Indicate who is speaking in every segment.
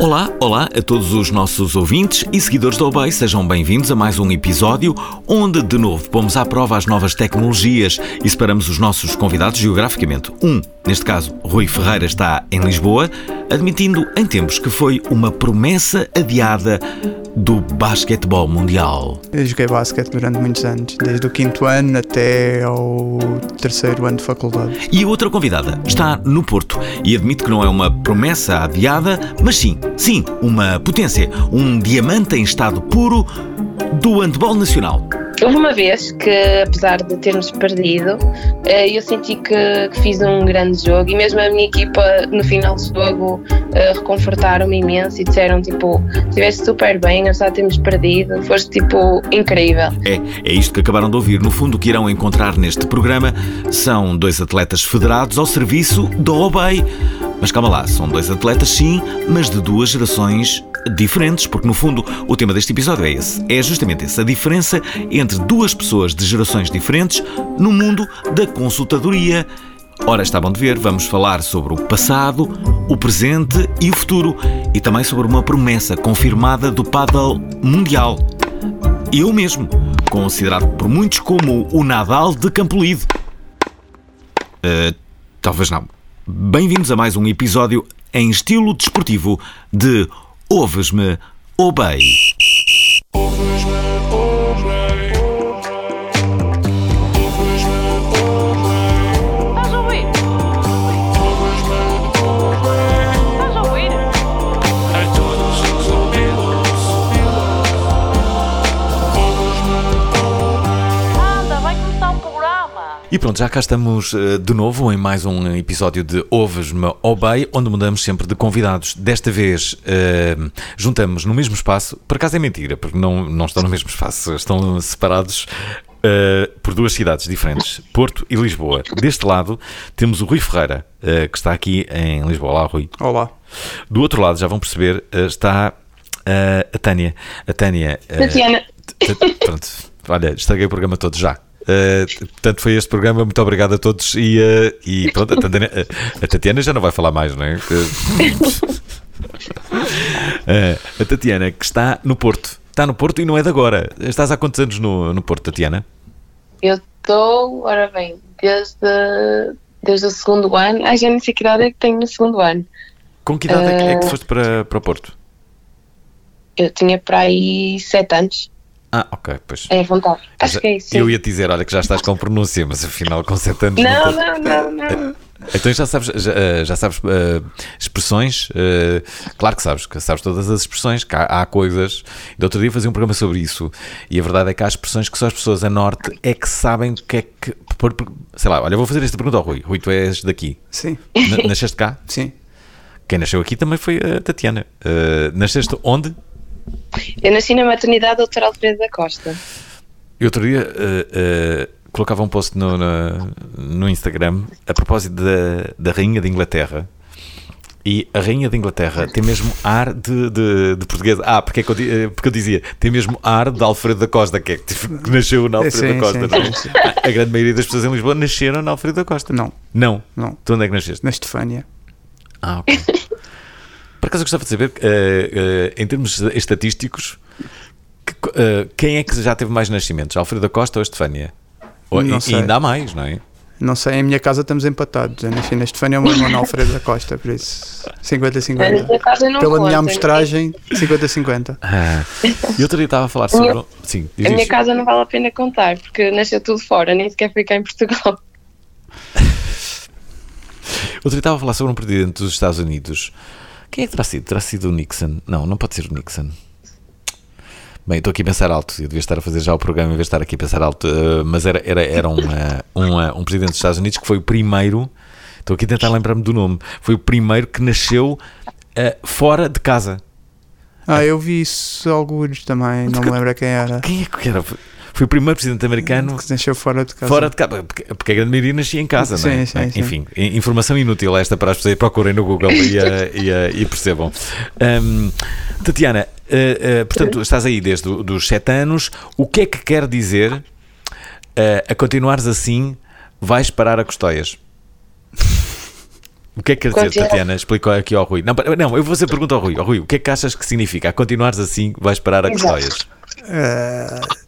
Speaker 1: Olá, olá a todos os nossos ouvintes e seguidores do Obey, sejam bem-vindos a mais um episódio onde, de novo, pomos à prova as novas tecnologias e separamos os nossos convidados geograficamente. Um, neste caso, Rui Ferreira, está em Lisboa, admitindo em tempos que foi uma promessa adiada do basquetebol mundial.
Speaker 2: Eu joguei basquete durante muitos anos, desde o quinto ano até ao terceiro ano de faculdade.
Speaker 1: E a outra convidada está no Porto e admite que não é uma promessa adiada, mas sim, sim, uma potência, um diamante em estado puro do handball nacional.
Speaker 3: Houve uma vez que, apesar de termos perdido, eh, eu senti que, que, fiz um grande jogo e mesmo a minha equipa, no final do jogo, eh, reconfortaram-me imenso e disseram, tipo, estiveste super bem, apesar de termos perdido, foste, tipo, incrível.
Speaker 1: É, é isto que acabaram de ouvir. No fundo, o que irão encontrar neste programa são dois atletas federados ao serviço do OBEI. Mas calma lá, são dois atletas sim, mas de duas gerações diferentes, porque no fundo o tema deste episódio é esse. É justamente essa diferença entre duas pessoas de gerações diferentes no mundo da consultadoria. Ora, está bom de ver, vamos falar sobre o passado, o presente e o futuro e também sobre uma promessa confirmada do paddle mundial. Eu mesmo, considerado por muitos como o Nadal de Campolide. Uh, talvez não. Bem-vindos a mais um episódio em estilo desportivo de Ouves-me. Ouves-me, E pronto, já cá estamos uh, de novo em mais um episódio de Ouves-me Obey, onde mudamos sempre de convidados. Desta vez uh, juntamos no mesmo espaço, por acaso é mentira, porque não, não estão no mesmo espaço, estão separados Uh, por duas cidades diferentes, Porto e Lisboa. Deste lado temos o Rui Ferreira, uh, que está aqui em Lisboa. Olá, Rui.
Speaker 2: Olá.
Speaker 1: Do outro lado, já vão perceber, uh, está a Tânia. A Tânia.
Speaker 3: Tatiana.
Speaker 1: Pronto, olha, estraguei o programa todo já. Uh, portanto, foi este programa. Muito obrigado a todos. E, uh, e pronto, a Tatiana, a Tatiana, já não vai falar mais, não é? Uh, a Tatiana, que está no Porto. Está no Porto e não é de agora. Estás há quantos anos no, no Porto, Tatiana?
Speaker 3: Eu estou, ora bem, desde, desde o segundo ano. Ai, já nem sei que idade é que tenho no segundo ano.
Speaker 1: Com que idade é que foste para, para o Porto?
Speaker 3: Eu tinha para aí sete anos.
Speaker 1: Ah, ok, pois.
Speaker 3: É vontade. Acho
Speaker 1: já,
Speaker 3: que é isso.
Speaker 1: Eu ia dizer, olha, que já estás com pronúncia, mas afinal com 7 anos.
Speaker 3: Não, não, não, não.
Speaker 1: Então já sabes, já, já sabes uh, expressões, uh, claro que sabes, que sabes todas as expressões, que há, há coisas. De outro dia fazia um programa sobre isso e a verdade é que há expressões que só as pessoas a norte é que sabem o que é que. Por, por, sei lá, olha, vou fazer esta pergunta ao Rui. Rui, tu és daqui?
Speaker 2: Sim.
Speaker 1: N nasceste cá?
Speaker 2: Sim.
Speaker 1: Quem nasceu aqui também foi a Tatiana. Uh, nasceste onde?
Speaker 3: Eu nasci na maternidade Doutor Alfredo da Costa.
Speaker 1: E outro dia uh, uh, colocava um post no, no, no, Instagram a propósito da, da Rainha de Inglaterra. E a Rainha de Inglaterra tem mesmo ar de, de, de portuguesa. Ah, porque, é que eu, porque eu dizia, tem mesmo ar de Alfredo da Costa, que, é, que nasceu na Alfredo sim, da Costa. Sim, sim, a, a grande maioria das pessoas em Lisboa nasceram na Alfredo da Costa.
Speaker 2: Não.
Speaker 1: Não?
Speaker 2: Não.
Speaker 1: Tu onde é que nasceste?
Speaker 2: Na Estefânia.
Speaker 1: Ah, ok. Por acaso eu gostava de saber, uh, uh, em termos estatísticos, que, uh, quem é que já teve mais nascimentos? Alfredo da Costa ou Estefânia? Ou,
Speaker 2: não
Speaker 1: e,
Speaker 2: sei.
Speaker 1: e ainda há mais, não é?
Speaker 2: Não sei, em minha casa estamos empatados. Eu nasci na Estefânia e o meu irmão na Alfredo da Costa, por isso 50-50. Pela minha amostragem, 50-50.
Speaker 1: Ah, e outro dia estava a falar sobre. Sim,
Speaker 3: a minha casa não vale a pena contar, porque nasceu tudo fora, nem sequer ficar em Portugal.
Speaker 1: outro dia estava a falar sobre um presidente dos Estados Unidos quem é que terá sido? Terá sido o Nixon? Não, não pode ser o Nixon. Bem, estou aqui a pensar alto, eu devia estar a fazer já o programa em vez de estar aqui a pensar alto, uh, mas era, era, era uma, uma, um presidente dos Estados Unidos que foi o primeiro, estou aqui a tentar lembrar-me do nome, foi o primeiro que nasceu uh, fora de casa.
Speaker 2: Ah, eu vi isso alguns também, não me lembro quem era.
Speaker 1: Quem é que era? Foi o primeiro presidente americano
Speaker 2: que nasceu fora de casa.
Speaker 1: Fora de casa, porque, porque a grande maioria nascia em casa,
Speaker 2: sim,
Speaker 1: não é?
Speaker 2: Sim, sim.
Speaker 1: Enfim, informação inútil esta para as pessoas procurem no Google e, e, e, percebam. Um, Tatiana, uh, uh, portanto, estás aí desde os 7 anos. O que é que quer dizer uh, a continuares assim, vais parar a Custóias? O que é que quer dizer, Continua. Tatiana? Explicou aqui ao Rui. Não, não, eu vou fazer pergunta ao Rui. Ao Rui, o que é que achas que significa? A continuares assim, vais parar a Custóias?
Speaker 2: Uh,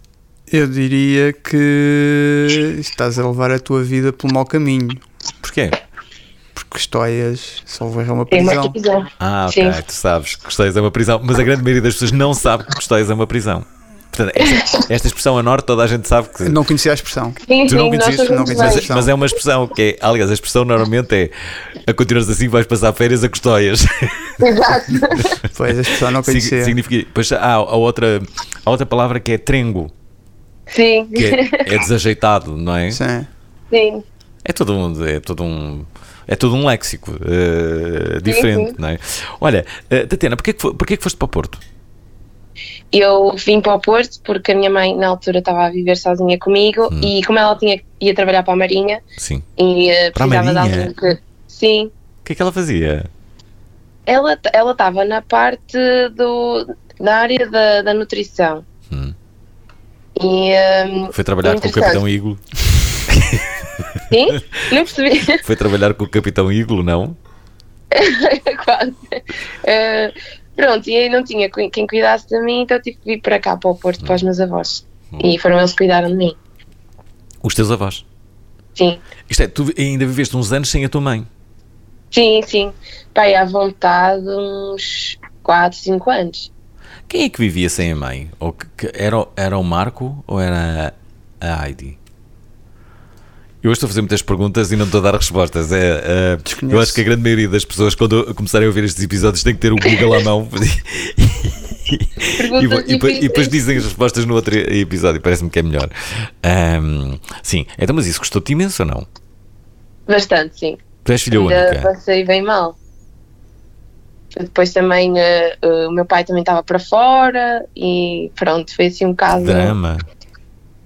Speaker 2: eu diria que estás a levar a tua vida pelo mau caminho.
Speaker 1: Porquê?
Speaker 2: Porque Custóias só é uma prisão. É uma prisão.
Speaker 1: Ah, ok, Sim. tu sabes que Custóias é uma prisão, mas a grande maioria das pessoas não sabe que Custóias é uma prisão. Portanto, esta, esta, expressão a norte toda a gente sabe que.
Speaker 2: Não conhecia a expressão.
Speaker 1: Sim, tu não conhecias, não conhecias mas, mas, é uma expressão que é. Aliás, a expressão normalmente é a continuas assim, vais passar férias a custóias.
Speaker 3: Exato.
Speaker 2: pois, a expressão não conhecia.
Speaker 1: Significa. Pois há a outra, a outra palavra que é trengo.
Speaker 3: Sim.
Speaker 1: Que é, é desajeitado, não é?
Speaker 2: Sim.
Speaker 3: Sim.
Speaker 1: É todo um. É todo um é todo um léxico uh, diferente, sim, sim. não é? Olha, uh, Tatiana, porquê que, porquê que foste para o Porto?
Speaker 3: Eu vim para o Porto porque a minha mãe na altura estava a viver sozinha comigo hum. e como ela tinha ia trabalhar para a Marinha
Speaker 1: Sim.
Speaker 3: e uh, precisava de alguém que sim.
Speaker 1: O que é que ela fazia?
Speaker 3: Ela ela estava na parte do na área da, da nutrição. Hum. E, um,
Speaker 1: Foi trabalhar com o Capitão Iglo.
Speaker 3: Sim? Não percebi.
Speaker 1: Foi trabalhar com o Capitão Iglo, não?
Speaker 3: Quase. Uh, Pronto, e aí não tinha quem cuidasse de mim, então tive que vir para cá, para o Porto, para os meus avós. E foram eles que cuidaram de mim.
Speaker 1: Os teus avós?
Speaker 3: Sim.
Speaker 1: Isto é, tu ainda viveste uns anos sem a tua mãe?
Speaker 3: Sim, sim. Pai, à vontade, uns 4, 5 anos.
Speaker 1: Quem é que vivia sem a mãe? Ou que, era, era o Marco ou era a Heidi? Eu hoje estou a fazer muitas perguntas e não estou a dar respostas. É, uh, eu acho que a grande maioria das pessoas, quando começarem a ouvir estes episódios, tem que ter o Google à mão e, e, e, depois dizem as respostas no outro episódio. Parece-me que é melhor. Um, sim, então, mas isso custou-te imenso ou não?
Speaker 3: Bastante, sim.
Speaker 1: Tu és filha Ainda única?
Speaker 3: Passei bem mal. Depois também uh, uh, o meu pai também estava para fora e pronto, foi assim um bocado.
Speaker 1: Drama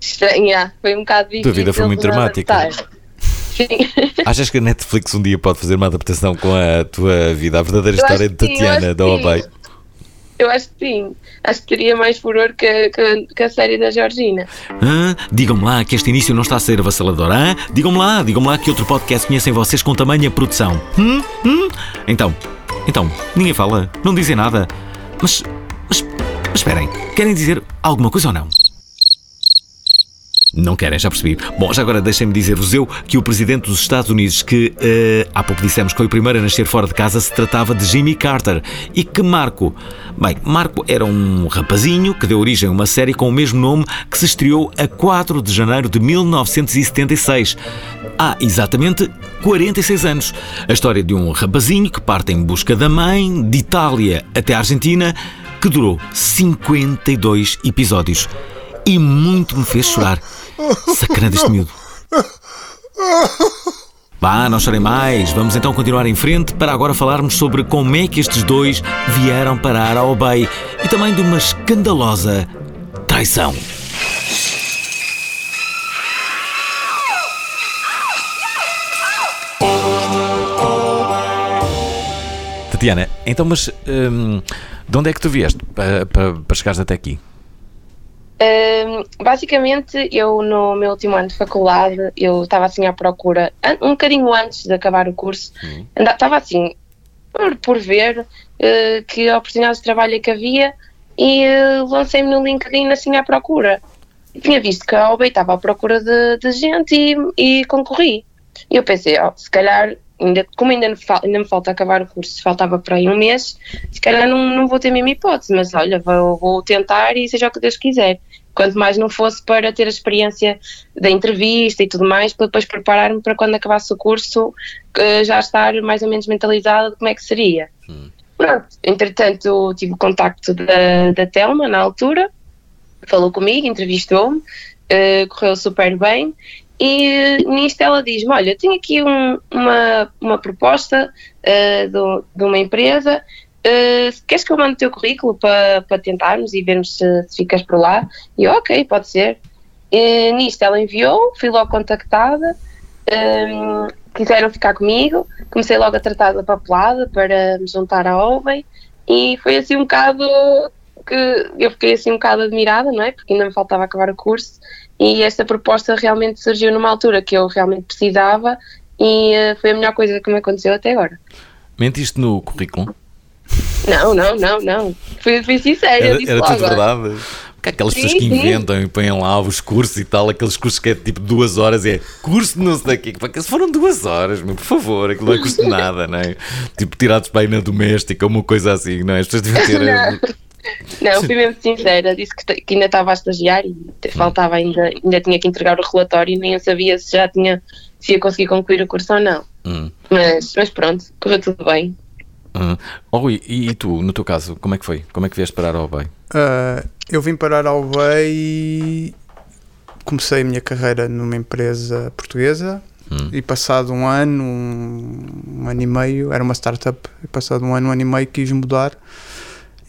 Speaker 3: estranha, foi um bocado difícil.
Speaker 1: A tua vida foi muito dramática. Sim. Achas que a Netflix um dia pode fazer uma adaptação com a tua vida, a verdadeira eu história de Tatiana da Obey?
Speaker 3: Eu acho que sim. Acho que teria mais furor que, que, que a série da Georgina.
Speaker 1: Ah, digam-me lá que este início não está a ser avassalador. Ah? Digam-me lá, digam-me lá que outro podcast conhecem vocês com tamanha produção. Hum? Hum? Então, então, ninguém fala, não dizem nada. Mas, mas, mas esperem, querem dizer alguma coisa ou não? Não querem, já percebi. Bom, já agora deixem-me dizer-vos eu que o presidente dos Estados Unidos, que uh, há pouco dissemos que foi o primeiro a nascer fora de casa, se tratava de Jimmy Carter. E que Marco? Bem, Marco era um rapazinho que deu origem a uma série com o mesmo nome que se estreou a 4 de janeiro de 1976. Há exatamente 46 anos. A história de um rapazinho que parte em busca da mãe, de Itália até a Argentina, que durou 52 episódios. E muito me fez chorar. Sacana deste miúdo. Vá, não chorem mais. Vamos então continuar em frente para agora falarmos sobre como é que estes dois vieram parar ao Obey e também de uma escandalosa traição. Tatiana, então, mas hum, de onde é que tu vieste para, para, para chegares até aqui?
Speaker 3: Basicamente, eu no meu último ano de faculdade, eu estava assim à procura, um bocadinho antes de acabar o curso, uhum. estava assim, por, por ver uh, que oportunidades de trabalho é que havia e uh, lancei-me no LinkedIn assim à procura. Tinha visto que a OB estava à procura de, de gente e, e, concorri. E eu pensei, oh, se calhar, ainda, como ainda me, ainda me falta acabar o curso, faltava para aí um mês, se calhar não, não vou ter a mesma hipótese, mas olha, vou, vou tentar e seja o que Deus quiser quanto mais não fosse para ter a experiência da entrevista e tudo mais, para depois preparar-me para quando acabasse o curso já estar mais ou menos mentalizada de como é que seria. Hum. Pronto, entretanto tive o contacto da, da Telma na altura, falou comigo, entrevistou-me, uh, correu super bem e nisto ela diz-me, olha, tenho aqui um, uma, uma proposta uh, do, de uma empresa Uh, queres que eu mande o teu currículo para, para tentarmos e vermos se, se ficas por lá? E eu, ok, pode ser. Uh, nisto ela enviou, fui logo contactada, um, quiseram ficar comigo, comecei logo a tratar da papelada para me juntar à Oven e foi assim um bocado que eu fiquei assim um bocado admirada, não é? Porque ainda me faltava acabar o curso e esta proposta realmente surgiu numa altura que eu realmente precisava e uh, foi a melhor coisa que me aconteceu até agora.
Speaker 1: Mentiste no currículo?
Speaker 3: Não, não, não, não. Fui, fui sincera.
Speaker 1: Era, era tudo verdade. Porque há aquelas sim, pessoas que inventam sim. e põem lá os cursos e tal, aqueles cursos que é tipo duas horas e é curso não sei daqui. Porque foram duas horas, meu, por favor, aquilo não é custo nada, não é? Tipo, tirados para ir na doméstica, uma coisa assim, não é? As pessoas deviam ter.
Speaker 3: Não. Fui mesmo sincera, disse que, que, ainda estava a estagiar e faltava ainda, ainda tinha que entregar o relatório e nem eu sabia se já tinha, se ia conseguir concluir o curso ou não. Hum. Mas, mas pronto, correu tudo bem.
Speaker 1: Uhum. Oh, Rui, e, e, tu, no teu caso, como é que foi? Como é que vieste parar ao BEI?
Speaker 2: Uh, eu vim parar ao BEI e comecei a minha carreira numa empresa portuguesa hum. e passado um ano, um, um, ano e meio, era uma startup, e passado um ano, um ano e meio quis mudar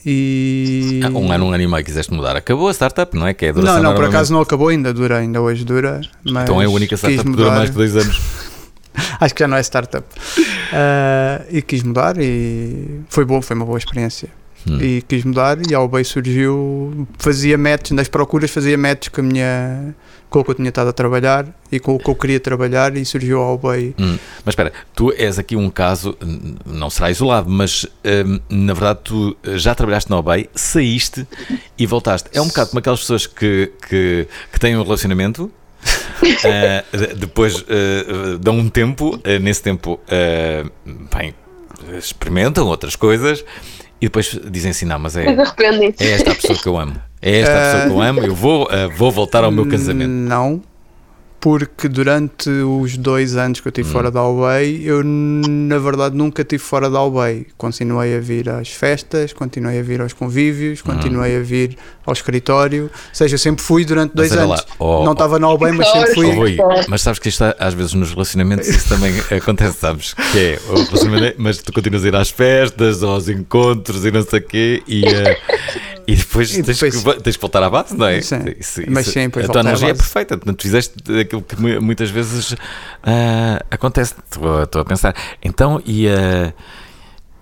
Speaker 2: e...
Speaker 1: Ah, um ano, um ano e meio quiseste mudar. Acabou a startup, não é? Que é
Speaker 2: não, não, por acaso não acabou, ainda dura, ainda hoje dura.
Speaker 1: então é a única startup que dura mais que dois anos.
Speaker 2: Acho que já não é startup. Uh, e quis mudar e foi bom, foi uma boa experiência. Hum. E quis mudar e a Albay surgiu, fazia match, nas procuras fazia match com a minha com o que eu tinha estado a trabalhar e com o que eu queria trabalhar e surgiu a Albay.
Speaker 1: Hum. Mas espera, tu és aqui um caso, não será isolado, mas hum, na verdade tu já trabalhaste na Albay, saíste e voltaste. É um bocado como aquelas pessoas que, que, que têm um relacionamento uh, depois uh, dão um tempo, uh, nesse tempo, bem, experimentam outras coisas e depois dizem assim: não, mas é, é esta a pessoa que eu amo. É esta a pessoa que eu amo, eu vou, vou voltar ao meu casamento.
Speaker 2: Não, porque durante os dois anos que eu estive hum. fora da Albay, eu na verdade nunca estive fora da Albay. Continuei a vir às festas, continuei a vir aos convívios, hum. continuei a vir ao escritório. Ou seja, eu sempre fui durante dois anos. Oh, não estava na Albay, mas sempre fui.
Speaker 1: Oh, mas sabes que isto às vezes nos relacionamentos isso também acontece, sabes? Que é, mas tu continuas a ir às festas, aos encontros e não sei o quê, e. Uh, e depois, e depois tens, que, tens, que, voltar à base, não é?
Speaker 2: Sim, isso, mas sim,
Speaker 1: A tua analogia é perfeita. Portanto, fizeste aquilo que muitas vezes uh, acontece. Estou, estou, a pensar. Então, e, uh,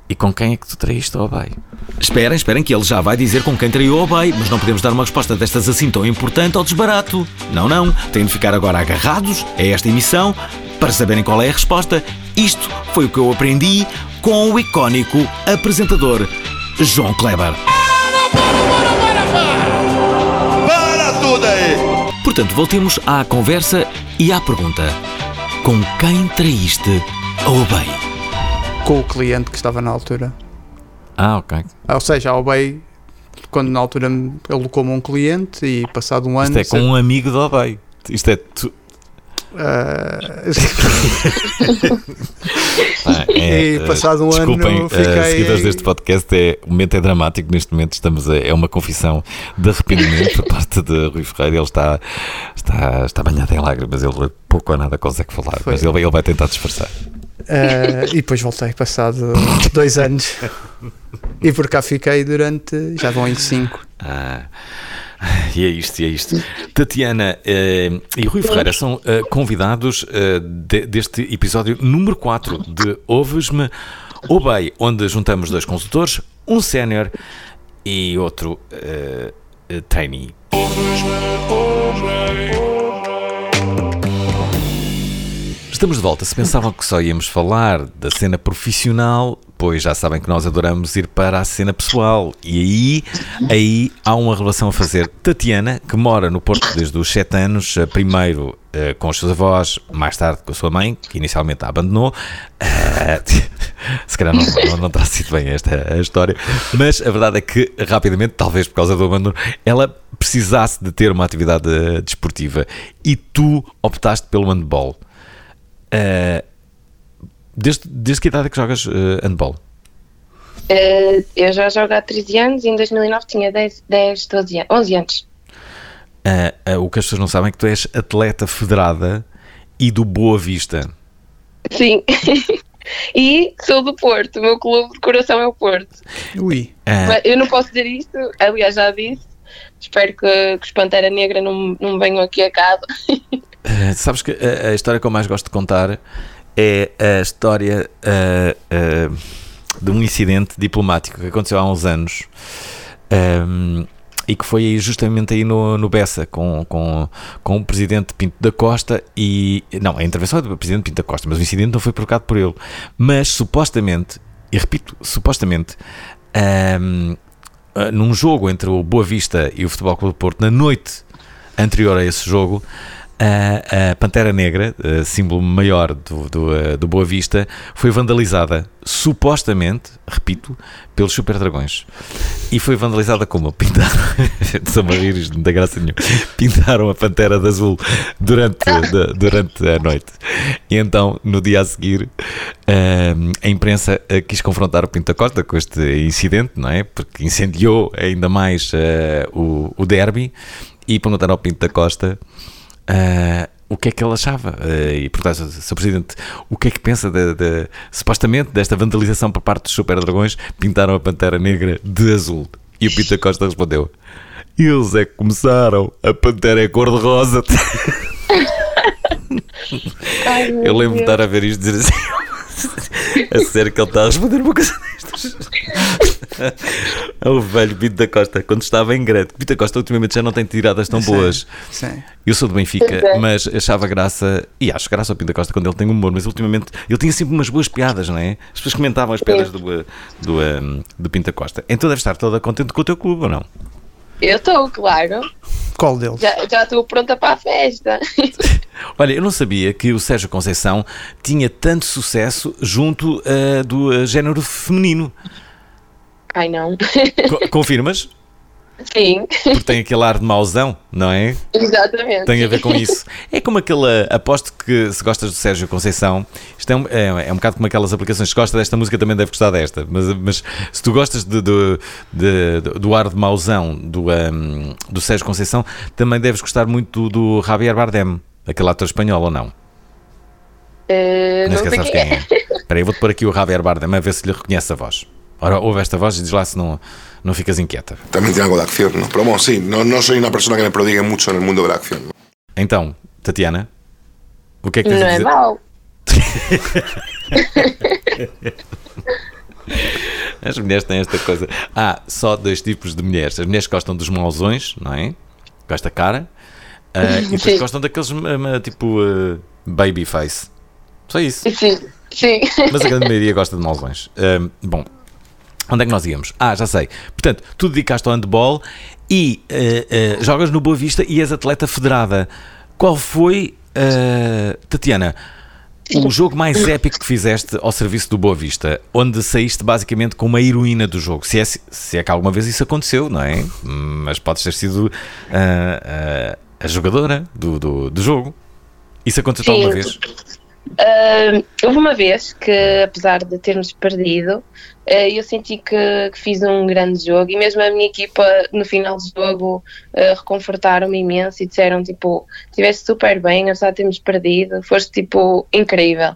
Speaker 1: e com quem é que tu traíste ao Obey?
Speaker 4: Esperem, esperem que ele já vai dizer com quem traiu o Obey, mas não podemos dar uma resposta destas assim tão importante ao desbarato. Não, não. Têm de ficar agora agarrados a esta emissão para saberem qual é a resposta. Isto foi o que eu aprendi com o icónico apresentador João Kleber. Portanto, voltemos à conversa e à pergunta: com quem traíste a Obey?
Speaker 2: Com o cliente que estava na altura.
Speaker 1: Ah, ok.
Speaker 2: Ou seja, a Obey, quando na altura ele colocou-me um cliente e passado um ano.
Speaker 1: Isto é com um amigo da Obey. Isto é. Tu...
Speaker 2: Ah, é, e passado um
Speaker 1: desculpem,
Speaker 2: ano fiquei...
Speaker 1: Uh, seguidores deste podcast, é, o momento é dramático, neste momento estamos a, é uma confissão de arrependimento por parte de Rui Ferreira, ele está, está, está banhado em lágrimas, ele pouco ou nada consegue falar, Foi. mas ele, ele vai tentar disfarçar.
Speaker 2: Uh, e depois voltei, passado dois anos. E por cá fiquei durante. Já vão em cinco.
Speaker 1: Ah. E é isto, e é isto. Tatiana uh, e Rui Ferreira são uh, convidados uh, de, deste episódio número 4 de Ouves-me ou Bem, onde juntamos dois consultores, um sénior e outro trainee. Estamos de volta. Se pensavam que só íamos falar da cena profissional, pois já sabem que nós adoramos ir para a cena pessoal. E aí, aí há uma relação a fazer. Tatiana, que mora no Porto desde os 7 anos, eh, primeiro uh, com os seus avós, mais tarde com a sua mãe, que inicialmente a abandonou. Uh, se calhar não, não, não terá sido bem esta a história, mas a verdade é que, rapidamente, talvez por causa do abandono, ela precisasse de ter uma atividade desportiva e tu optaste pelo handball. Uh, Desde, desde que idade é que jogas uh, handball?
Speaker 3: Uh, eu já jogo há 13 anos e em 2009 tinha 10, 10 12 anos, 11 anos.
Speaker 1: Uh, uh, o que as pessoas não sabem é que tu és atleta federada e do Boa Vista.
Speaker 3: Sim. e sou do Porto, o meu clube de coração é o Porto.
Speaker 2: Ui.
Speaker 3: eu não posso dizer isto, aliás já disse. Espero que, que os Pantera Negra não, não venham aqui a casa.
Speaker 1: sabes que a, a história que eu mais gosto de contar é a história uh, uh, de um incidente diplomático que aconteceu há uns anos. Um, e que foi justamente aí no, no Bessa com, com, com o presidente Pinto da Costa e. Não, a intervenção é do presidente Pinto da Costa, mas o incidente não foi provocado por ele. Mas supostamente, e repito, supostamente, um, ah, num jogo entre o Boa Vista e o Futebol Clube do Porto, na noite anterior a esse jogo, a, Pantera Negra, símbolo maior do, do, eh, do, Boa Vista, foi vandalizada, supostamente, repito, pelos Super Dragões. E foi vandalizada como? Pintaram, são rir da graça nenhuma, pintaram a Pantera de azul durante, de, durante a noite. E então, no dia a seguir, eh, a imprensa eh, quis confrontar o Pinta Costa com este incidente, não é? Porque incendiou ainda mais o, o derby e perguntaram ao Pinto da Costa uh, o que é que ele achava. Uh, e, portanto, Sr. Presidente, o que é que pensa de, de, supostamente desta vandalização por parte dos Super Dragões? Pintaram a Pantera Negra de azul. E o Pinto da Costa respondeu: Eles é que começaram, a Pantera é cor-de-rosa. Eu lembro de estar a ver isto e dizer assim: a sério que ele está a responder uma coisa destas. É o velho Bito da Costa, quando estava em Grete. Bito da Costa ultimamente já não tem tiradas tão boas. Sim. Eu sou do Benfica, é. mas achava graça, e acho graça ao Pinto da Costa quando ele tem humor, mas ultimamente ele tinha sempre umas boas piadas, não é? As pessoas comentavam as piadas do, do, do Pinto da Costa. Então deve estar toda contente com o teu clube, ou não?
Speaker 3: Eu estou, claro.
Speaker 2: Qual deles?
Speaker 3: Já estou pronta para a festa.
Speaker 1: Olha, eu não sabia que o Sérgio Conceição tinha tanto sucesso junto uh, do uh, género feminino.
Speaker 3: Ai não.
Speaker 1: Confirmas?
Speaker 3: Sim.
Speaker 1: Porque tem aquele ar de mauzão, não é?
Speaker 3: Exatamente.
Speaker 1: Tem a ver com isso. É como aquela. Aposto que se gostas do Sérgio Conceição, isto é um, é, é um bocado como aquelas aplicações. Se gosta desta música, também deve gostar desta. Mas, mas se tu gostas de, de, de, do ar de mauzão do, um, do Sérgio Conceição, também deves gostar muito do, do Javier Bardem, aquele ator espanhol ou não?
Speaker 3: Uh, não, não sei quem é.
Speaker 1: Espera aí, vou-te pôr aqui o Javier Bardem a ver se lhe reconhece a voz. Ora, ouve esta voz e diz lá se não, não ficas inquieta.
Speaker 5: Também tem algo de acción, ¿no? Pero bueno, sí, no, no soy una persona que me prodigue mucho en el mundo de la acción. ¿no?
Speaker 1: Então, Tatiana, o que é que tens
Speaker 3: não
Speaker 1: a dizer?
Speaker 3: Não é mau.
Speaker 1: As mulheres têm esta coisa. Há só dois tipos de mulheres. As mulheres gostam dos mauzões, não é? Com esta cara. Uh, e depois gostam daqueles uh, tipo uh, baby face. Só isso.
Speaker 3: Sim, sim.
Speaker 1: Mas a grande maioria gosta de mauzões. bom, Onde é que nós íamos? Ah, já sei. Portanto, tu dedicaste ao handball e uh, uh, jogas no Boa Vista e és atleta federada. Qual foi, uh, Tatiana, o jogo mais épico que fizeste ao serviço do Boa Vista? Onde saíste basicamente com uma heroína do jogo? Se é, se é que alguma vez isso aconteceu, não é? Mas podes ter sido a jogadora do, do, do jogo. Isso aconteceu alguma vez?
Speaker 3: Uh, houve uma vez que, apesar de termos perdido, eu senti que, que, fiz um grande jogo e mesmo a minha equipa, no final do jogo, uh, reconfortaram-me imenso e disseram: tipo, estiveste super bem, apesar de termos perdido, foste tipo incrível.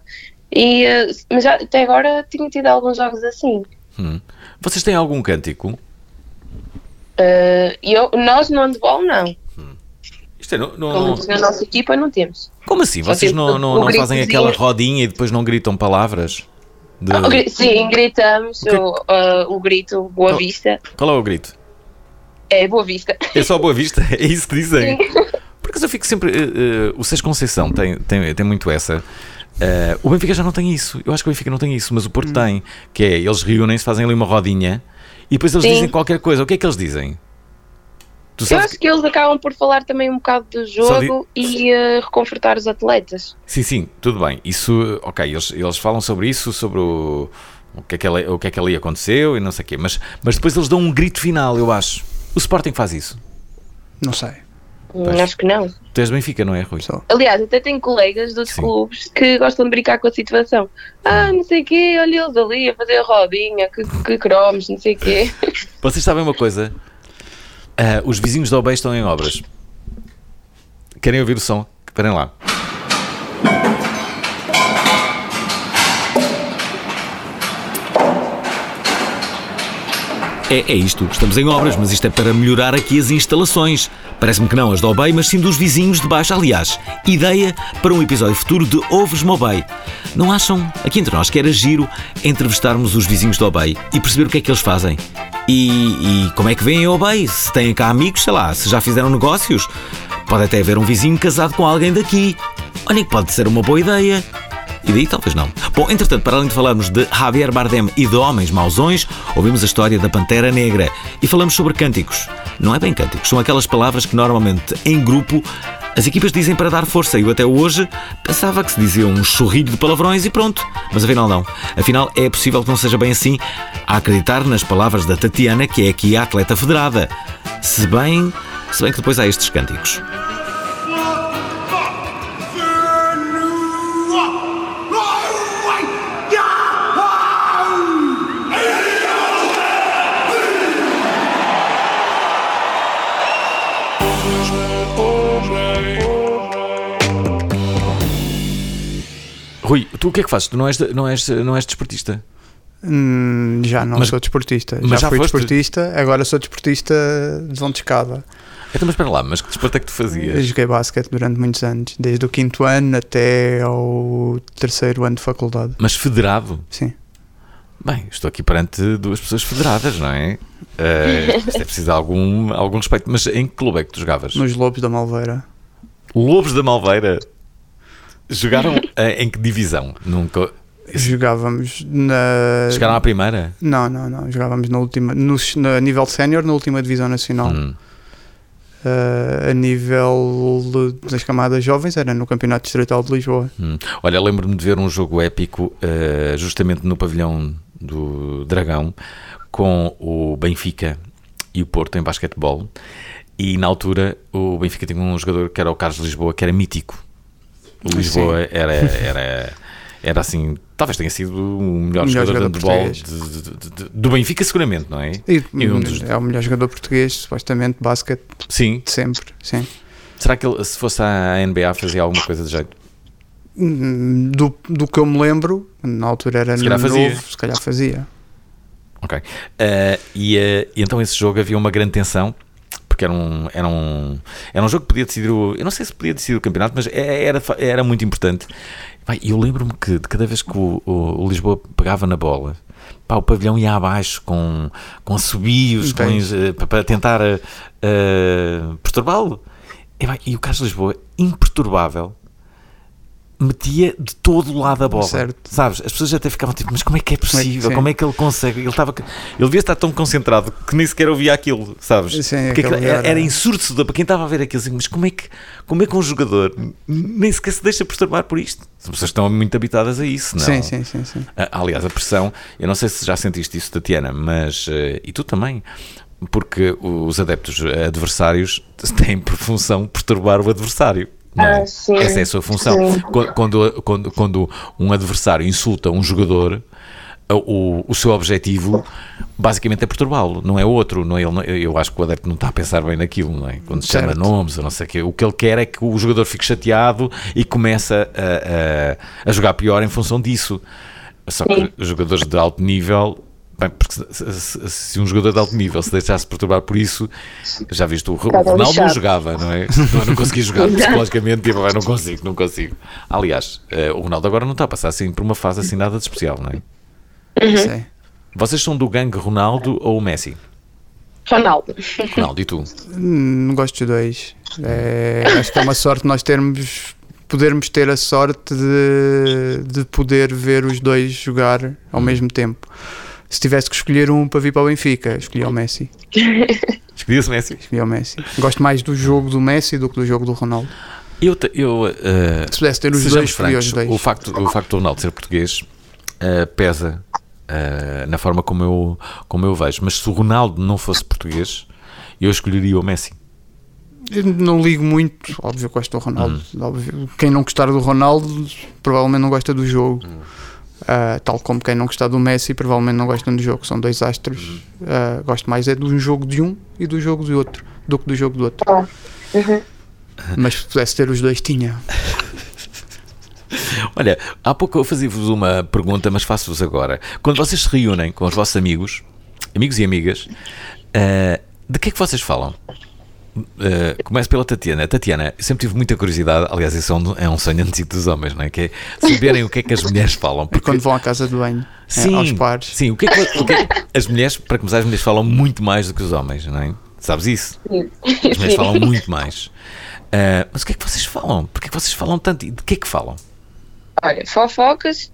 Speaker 3: E, uh, mas já, até agora tinha tido alguns jogos assim.
Speaker 1: Hum. Vocês têm algum cântico?
Speaker 3: eu, nós no handball, não.
Speaker 1: Isto é.
Speaker 3: Como na nossa equipa não temos.
Speaker 1: Como assim? Vocês não, não, não fazem aquela rodinha e depois não gritam palavras?
Speaker 3: De... Ah, sim, gritamos o, o, uh, o, grito Boa
Speaker 1: qual,
Speaker 3: Vista.
Speaker 1: Qual é o grito?
Speaker 3: É Boa Vista.
Speaker 1: É só Boa Vista? É isso que dizem? Sim. Porque eu fico sempre. Uh, uh, o Sérgio Conceição tem, tem, tem muito essa. Uh, o Benfica já não tem isso. Eu acho que o Benfica não tem isso, mas o Porto hum. tem. Que é, eles reúnem-se, fazem ali uma rodinha e depois eles Sim. dizem qualquer coisa. O que é que eles dizem?
Speaker 3: Eu acho que eles acabam por falar também um bocado do jogo e uh, reconfortar os atletas.
Speaker 1: Sim, sim, tudo bem. Isso, ok, eles, eles falam sobre isso, sobre o, o, que é que ali, o que é que ali aconteceu e não sei o quê, mas, mas depois eles dão um grito final, eu acho. O Sporting faz isso?
Speaker 2: Não sei.
Speaker 3: Pois. Acho que não.
Speaker 1: Tu és Benfica, não é, Rui?
Speaker 3: Só. Aliás, até tenho colegas dos Sim. clubes que gostam de brincar com a situação. Ah, não sei o quê, olha eles ali a fazer a rodinha, que, que cromos, não sei o quê.
Speaker 1: Vocês sabem uma coisa? Uh, os vizinhos da Obey estão em obras. Querem ouvir o som? Esperem lá. É, é isto, estamos em obras, mas isto é para melhorar aqui as instalações. Parece-me que não as do Obey, mas sim dos vizinhos de baixo. Aliás, ideia para um episódio futuro de Ovos Mobay. Não acham, aqui entre nós, que era giro entrevistarmos os vizinhos do Obey e perceber o que é que eles fazem? E, e como é que vêm ao bem? Se têm cá amigos, sei lá, se já fizeram negócios, pode até haver um vizinho casado com alguém daqui. Olha que pode ser uma boa ideia. E daí talvez não. Bom, entretanto, para além de falarmos de Javier Bardem e de Homens Mausões, ouvimos a história da Pantera Negra e falamos sobre cânticos. Não é bem cânticos, são aquelas palavras que normalmente em grupo as equipas dizem para dar força. Eu até hoje pensava que se dizia um chorrilho de palavrões e pronto. Mas afinal não. Afinal é possível que não seja bem assim a acreditar nas palavras da Tatiana, que é aqui a atleta federada. Se bem, se bem que depois há estes cânticos. Rui, tu o que é que fazes? Tu não és, não és, não és desportista?
Speaker 2: Hum, já não mas, sou desportista.
Speaker 1: Mas
Speaker 2: já,
Speaker 1: já
Speaker 2: fui
Speaker 1: foste?
Speaker 2: desportista, agora sou desportista de vão de escada.
Speaker 1: Então, mas espera lá, mas que desporto é que tu fazias? Eu
Speaker 2: joguei basquete durante muitos anos, desde o quinto ano até ao terceiro ano de faculdade.
Speaker 1: Mas federado?
Speaker 2: Sim.
Speaker 1: Bem, estou aqui perante duas pessoas federadas, não é? Uh, isto é preciso de algum, algum respeito. Mas em que clube é que tu jogavas?
Speaker 2: Nos Lobos da Malveira.
Speaker 1: Lobos da Malveira? Jogaram em que divisão? Nunca.
Speaker 2: Jogávamos na.
Speaker 1: Chegaram à primeira?
Speaker 2: Não, não, não. Jogávamos na última. No, no nível sénior, na última divisão nacional. Hum. Uh, a nível das camadas jovens era no Campeonato Distrital de Lisboa.
Speaker 1: Hum. Olha, lembro-me de ver um jogo épico uh, justamente no pavilhão do Dragão com o Benfica e o Porto em basquetebol e na altura o Benfica tinha um jogador que era o Carlos Lisboa que era mítico Lisboa era, era, era assim, talvez tenha sido o melhor, o melhor jogador, de handball de, do Benfica, seguramente, não é?
Speaker 2: E, e um dos... É o melhor jogador português, supostamente, basquete.
Speaker 1: Sim.
Speaker 2: De sempre, sim.
Speaker 1: Será que ele, se fosse à NBA, fazia alguma coisa de jeito?
Speaker 2: Hum, do, do que eu me lembro, na altura era se calhar novo, fazia. se calhar fazia.
Speaker 1: Ok. Uh, e, uh, e então esse jogo havia uma grande tensão porque era um, era um, era um jogo que podia decidir o. Eu não sei se podia decidir o campeonato, mas é, era, era muito importante. E eu lembro-me que de cada vez que o, o, o, Lisboa pegava na bola, pá, o pavilhão ia abaixo com, com assobios, com, uh, para tentar uh, perturbá-lo. E, e o Carlos Lisboa, imperturbável, metia de todo lado a bola. Certo. Sabes? As pessoas até ficavam tipo, mas como é que é possível? Como é que ele consegue? Ele estava ele devia estar tão concentrado que nem sequer ouvia aquilo, sabes?
Speaker 2: Sim,
Speaker 1: Porque
Speaker 2: era,
Speaker 1: era, era ensurdecedor para quem estava a ver aquilo assim, mas como é que como é que um jogador nem sequer se deixa perturbar por isto? As pessoas estão muito habitadas a isso, não?
Speaker 2: Sim, sim, sim, sim.
Speaker 1: Aliás, a pressão, eu não sei se já sentiste isso, Tatiana, mas eh, e tu também, porque os adeptos adversários têm por função perturbar o adversário. É?
Speaker 3: Ah, sim,
Speaker 1: Essa é a sua função. Quando, quando, quando um adversário insulta um jogador, o, o seu objetivo basicamente é perturbá-lo, não é outro. Não é ele, eu acho que o adepto não está a pensar bem naquilo, não é? Quando certo. chama nomes, ou não sei o quê. O que ele quer é que o jogador fique chateado e comece a, a, a jogar pior em função disso. Só que os jogadores de alto nível Bem, porque se, se, se, um jogador de alto nível se deixasse perturbar por isso, já viste, o, o Ronaldo não jogava, não é? Não, não conseguia jogar psicologicamente, tipo, não consigo, não consigo. Aliás, uh, o Ronaldo agora não está a passar assim por uma fase assim nada de especial, não é?
Speaker 3: Uhum.
Speaker 1: Vocês são do gangue Ronaldo ou Messi?
Speaker 3: Ronaldo.
Speaker 1: Ronaldo, e tu?
Speaker 2: Não gosto dos dois. É, acho que é uma sorte nós termos podermos ter a sorte de, de poder ver os dois jogar ao mesmo tempo se tivesse que escolher um para vir para o Benfica, escolhi o Messi.
Speaker 1: Escolhi o Messi?
Speaker 2: Escolhi o Messi. Gosto mais do jogo do Messi do que do jogo do Ronaldo.
Speaker 1: Eu, eu uh,
Speaker 2: se pudesse ter os dois, francos, os dois.
Speaker 1: O facto, o facto do Ronaldo ser português uh, pesa uh, na forma como eu, como eu vejo. Mas se o Ronaldo não fosse português, eu escolheria o Messi.
Speaker 2: Eu não ligo muito, óbvio, gosto do Ronaldo. Hum. Óbvio. Quem não gostar do Ronaldo provavelmente não gosta do jogo. Hum. Uh, tal como quem não gostar do Messi provavelmente não gosta do jogo, são dois astros. Uh, gosto mais é do jogo de um e do jogo do outro do que do jogo do outro.
Speaker 3: Uhum.
Speaker 2: Mas se pudesse ter os dois, tinha.
Speaker 1: Olha, há pouco eu fazia-vos uma pergunta, mas faço-vos agora. Quando vocês se reúnem com os vossos amigos, amigos e amigas, uh, de que é que vocês falam? Uh, começo pela Tatiana. Tatiana, sempre tive muita curiosidade, aliás, isso é um, é um sonho antigo dos homens, não é? Que é saberem o que é que as mulheres falam.
Speaker 2: É porque... É quando vão à casa de banho, sim, é, aos pares.
Speaker 1: Sim, o que, é que, o que, é que as mulheres, para começar, as mulheres falam muito mais do que os homens, não é? Sabes isso? Sim. As mulheres falam muito mais. Uh, mas o que é que vocês falam? Porquê é que vocês falam tanto e de que é que falam?
Speaker 3: Olha, fofocas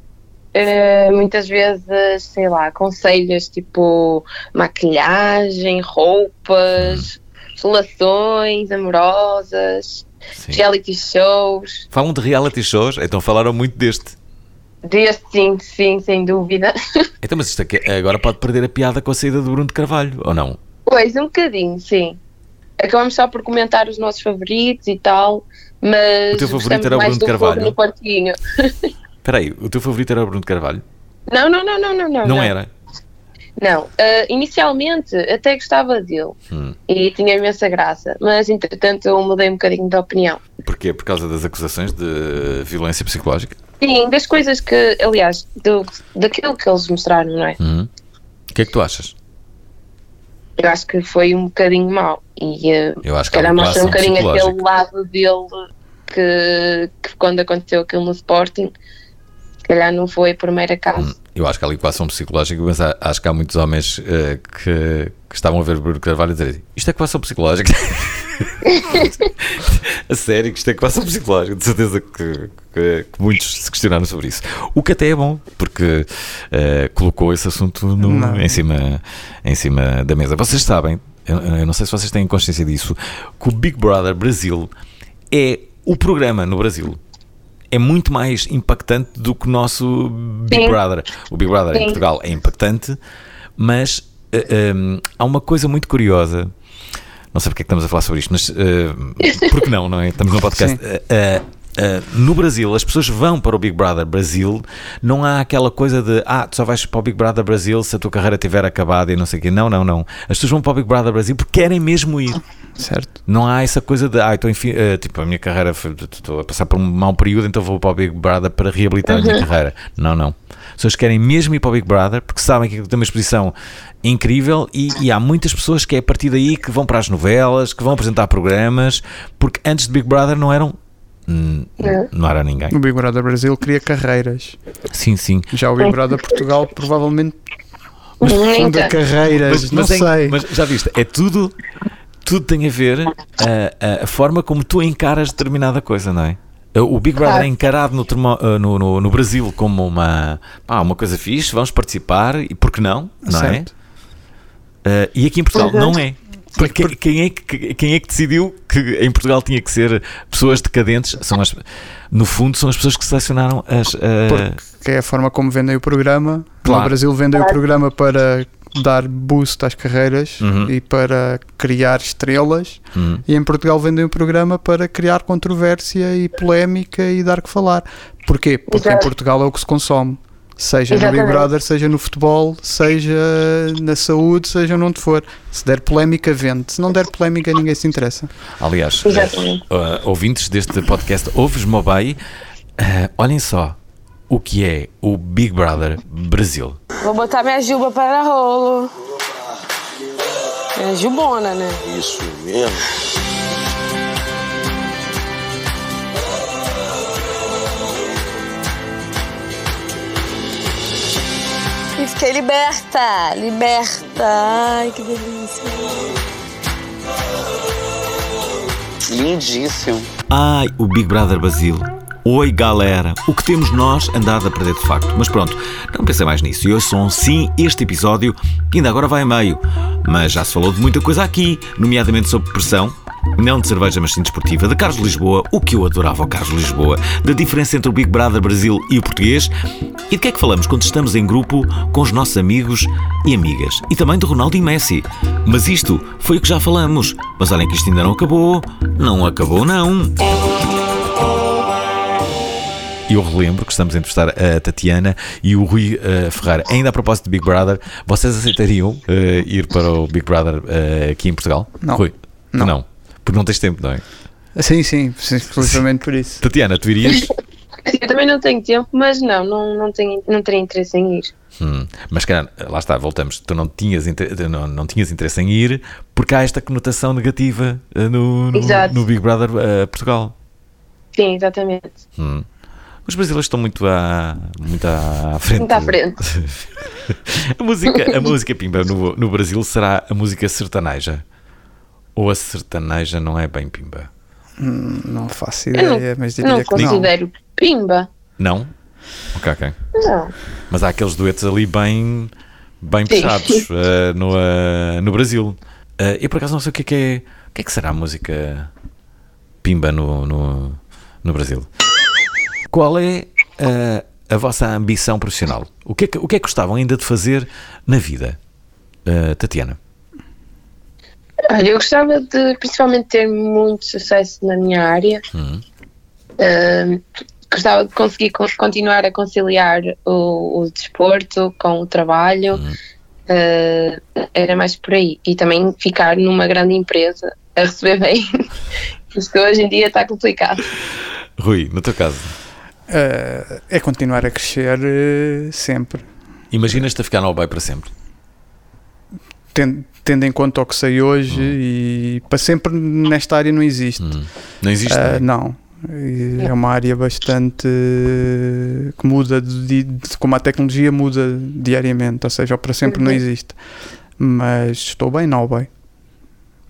Speaker 3: Uh, muitas vezes, sei lá, conselhos tipo maquilhagem, roupas, relações amorosas, sim. reality shows.
Speaker 1: Falam de reality shows? Então falaram muito deste.
Speaker 3: Deste, sim, sim, sem dúvida.
Speaker 1: Então, mas isto aqui, agora pode perder a piada com a saída do Bruno de Carvalho, ou não?
Speaker 3: Pois, um bocadinho, sim. Acabamos só por comentar os nossos favoritos e tal, mas.
Speaker 1: O teu favorito era o Bruno de Carvalho? No quartinho. Espera aí, o teu favorito era o Bruno de Carvalho?
Speaker 3: Não, não, não, não, não. Não,
Speaker 1: não era?
Speaker 3: Não, uh, inicialmente até gostava dele hum. e tinha imensa graça, mas entretanto eu mudei um bocadinho de opinião.
Speaker 1: Porquê? Por causa das acusações de violência psicológica?
Speaker 3: Sim, das coisas que, aliás, do, daquilo que eles mostraram, não é?
Speaker 1: Hum. O que é que tu achas?
Speaker 3: Eu acho que foi um bocadinho mau e uh,
Speaker 1: eu acho que era mostra
Speaker 3: um bocadinho aquele lado dele que, que quando aconteceu aquilo no Sporting se calhar não foi por mera causa. Hum,
Speaker 1: eu acho que há ali equação psicológica, mas acho que há muitos homens uh, que, que, estavam a ver Bruno Carvalho e dizer isto é equação psicológica. a sério, isto é equação psicológica, de certeza que, que, que, muitos se questionaram sobre isso. O que até é bom, porque uh, colocou esse assunto no, em, cima, em cima da mesa. Vocês sabem, eu, eu não sei se vocês têm consciência disso, que o Big Brother Brasil é o programa no Brasil é muito mais impactante do que o nosso Big Sim. Brother. O Big Brother Sim. em Portugal é impactante, mas uh, eh, um, há uma coisa muito curiosa. Não sei porque é que estamos a falar sobre isto, mas uh, porque não, não é? Estamos num podcast. Uh, no Brasil, as pessoas vão para o Big Brother Brasil, não há aquela coisa de ah, tu só vais para o Big Brother Brasil se a tua carreira tiver acabado e não sei o quê. Não, não, não. As pessoas vão para o Big Brother Brasil porque querem mesmo ir. Certo. Não há essa coisa de ah, então, enfim, uh, tipo, a minha carreira estou a passar por um mau período, então vou para o Big Brother para reabilitar uhum. a minha uhum. carreira. Não, não. As pessoas querem mesmo ir para o Big Brother porque sabem que tem uma exposição incrível e, e, há muitas pessoas que é a partir daí que vão para as novelas, que vão apresentar programas, porque antes de Big Brother não eram Hum, é. não era ninguém.
Speaker 2: O Big Brother Brasil cria carreiras.
Speaker 1: Sim, sim.
Speaker 2: Já o Big Brother Portugal provavelmente funda carreiras, mas, não mas sei.
Speaker 1: mas já viste, é tudo, tudo tem a ver a, a, a, forma como tu encaras determinada coisa, não é? O Big Brother é encarado no, eh, no, no, no Brasil como uma, ah, uma coisa fixe, vamos participar e por que não? Não é? certo. é? Uh, e aqui em Portugal uhum. não é. Porque quem é, que, quem é que decidiu que em Portugal tinha que ser pessoas decadentes? São as, no fundo, são as pessoas que selecionaram as. Uh...
Speaker 2: Porque é a forma como vendem o programa. Claro. No Brasil vendem o programa para dar boost às carreiras uhum. e para criar estrelas. Uhum. E em Portugal vendem o programa para criar controvérsia e polémica e dar que falar. Porquê? Porque Exato. em Portugal é o que se consome. Seja Exatamente. no Big Brother, seja no futebol, seja na saúde, seja onde for. Se der polémica, vende. Se não der polémica, ninguém se interessa.
Speaker 1: Aliás, uh, ouvintes deste podcast, ouves Mobile, uh, olhem só o que é o Big Brother Brasil.
Speaker 6: Vou botar minha juba para rolo. É jubona, né?
Speaker 7: Isso mesmo.
Speaker 6: E fiquei liberta, liberta. Ai, que delícia.
Speaker 7: Lindíssimo.
Speaker 1: Ai, o Big Brother Brasil. Oi, galera. O que temos nós andado a perder de facto. Mas pronto, não pensei mais nisso. E ouçam sim este episódio, que ainda agora vai a meio. Mas já se falou de muita coisa aqui, nomeadamente sobre pressão, não de cerveja, mas sim desportiva, de Carlos Lisboa, o que eu adorava o Carlos Lisboa, da diferença entre o Big Brother Brasil e o português, e de que é que falamos quando estamos em grupo com os nossos amigos e amigas, e também do Ronaldo e Messi. Mas isto foi o que já falamos. Mas olhem que isto ainda não acabou. Não acabou, não. Eu relembro que estamos a entrevistar a Tatiana e o Rui uh, Ferreira. Ainda a propósito de Big Brother, vocês aceitariam uh, ir para o Big Brother uh, aqui em Portugal?
Speaker 2: Não.
Speaker 1: Rui?
Speaker 2: Não.
Speaker 1: não. Porque não tens tempo, não é?
Speaker 2: Sim, sim, exclusivamente por isso.
Speaker 1: Tatiana, tu irias?
Speaker 3: Eu também não tenho tempo, mas não, não, não, tenho, não tenho interesse em ir.
Speaker 1: Hum, mas cara, lá está, voltamos. Tu não tinhas, não, não tinhas interesse em ir porque há esta conotação negativa no, no, no, Big Brother uh, Portugal.
Speaker 3: Sim, exatamente.
Speaker 1: Hum. Os brasileiros estão muito à, muito à frente.
Speaker 3: Muito à frente.
Speaker 1: a, música, a música Pimba no, no Brasil será a música sertaneja? Ou a sertaneja não é bem Pimba?
Speaker 2: Hum, não faço ideia,
Speaker 3: não,
Speaker 2: mas diria
Speaker 3: não
Speaker 2: que não.
Speaker 3: considero Pimba.
Speaker 1: Não? Ok, ok.
Speaker 3: Não.
Speaker 1: Mas há aqueles duetos ali bem, bem puxados uh, no, uh, no Brasil. Uh, eu por acaso não sei o que é que é. O que é que será a música Pimba no, no, no Brasil? Qual é a, a vossa ambição profissional? O que, é que, o que é que gostavam ainda de fazer na vida? Uh, Tatiana?
Speaker 3: Olha, eu gostava de principalmente ter muito sucesso na minha área.
Speaker 1: Uhum.
Speaker 3: Uh, gostava de conseguir continuar a conciliar o, o desporto com o trabalho. Uhum. Uh, era mais por aí. E também ficar numa grande empresa a receber bem. Porque hoje em dia está complicado.
Speaker 1: Rui, no teu caso?
Speaker 2: Uh, é continuar a crescer uh, sempre.
Speaker 1: Imaginas-te a ficar no Albay para sempre?
Speaker 2: Tendo, tendo, em conta o que sei hoje hum. e para sempre nesta área não existe. Hum.
Speaker 1: Não existe?
Speaker 2: Uh, não. É uma área bastante que muda de, de, como a tecnologia muda diariamente, ou seja, para sempre uhum. não existe. Mas estou bem na Albay.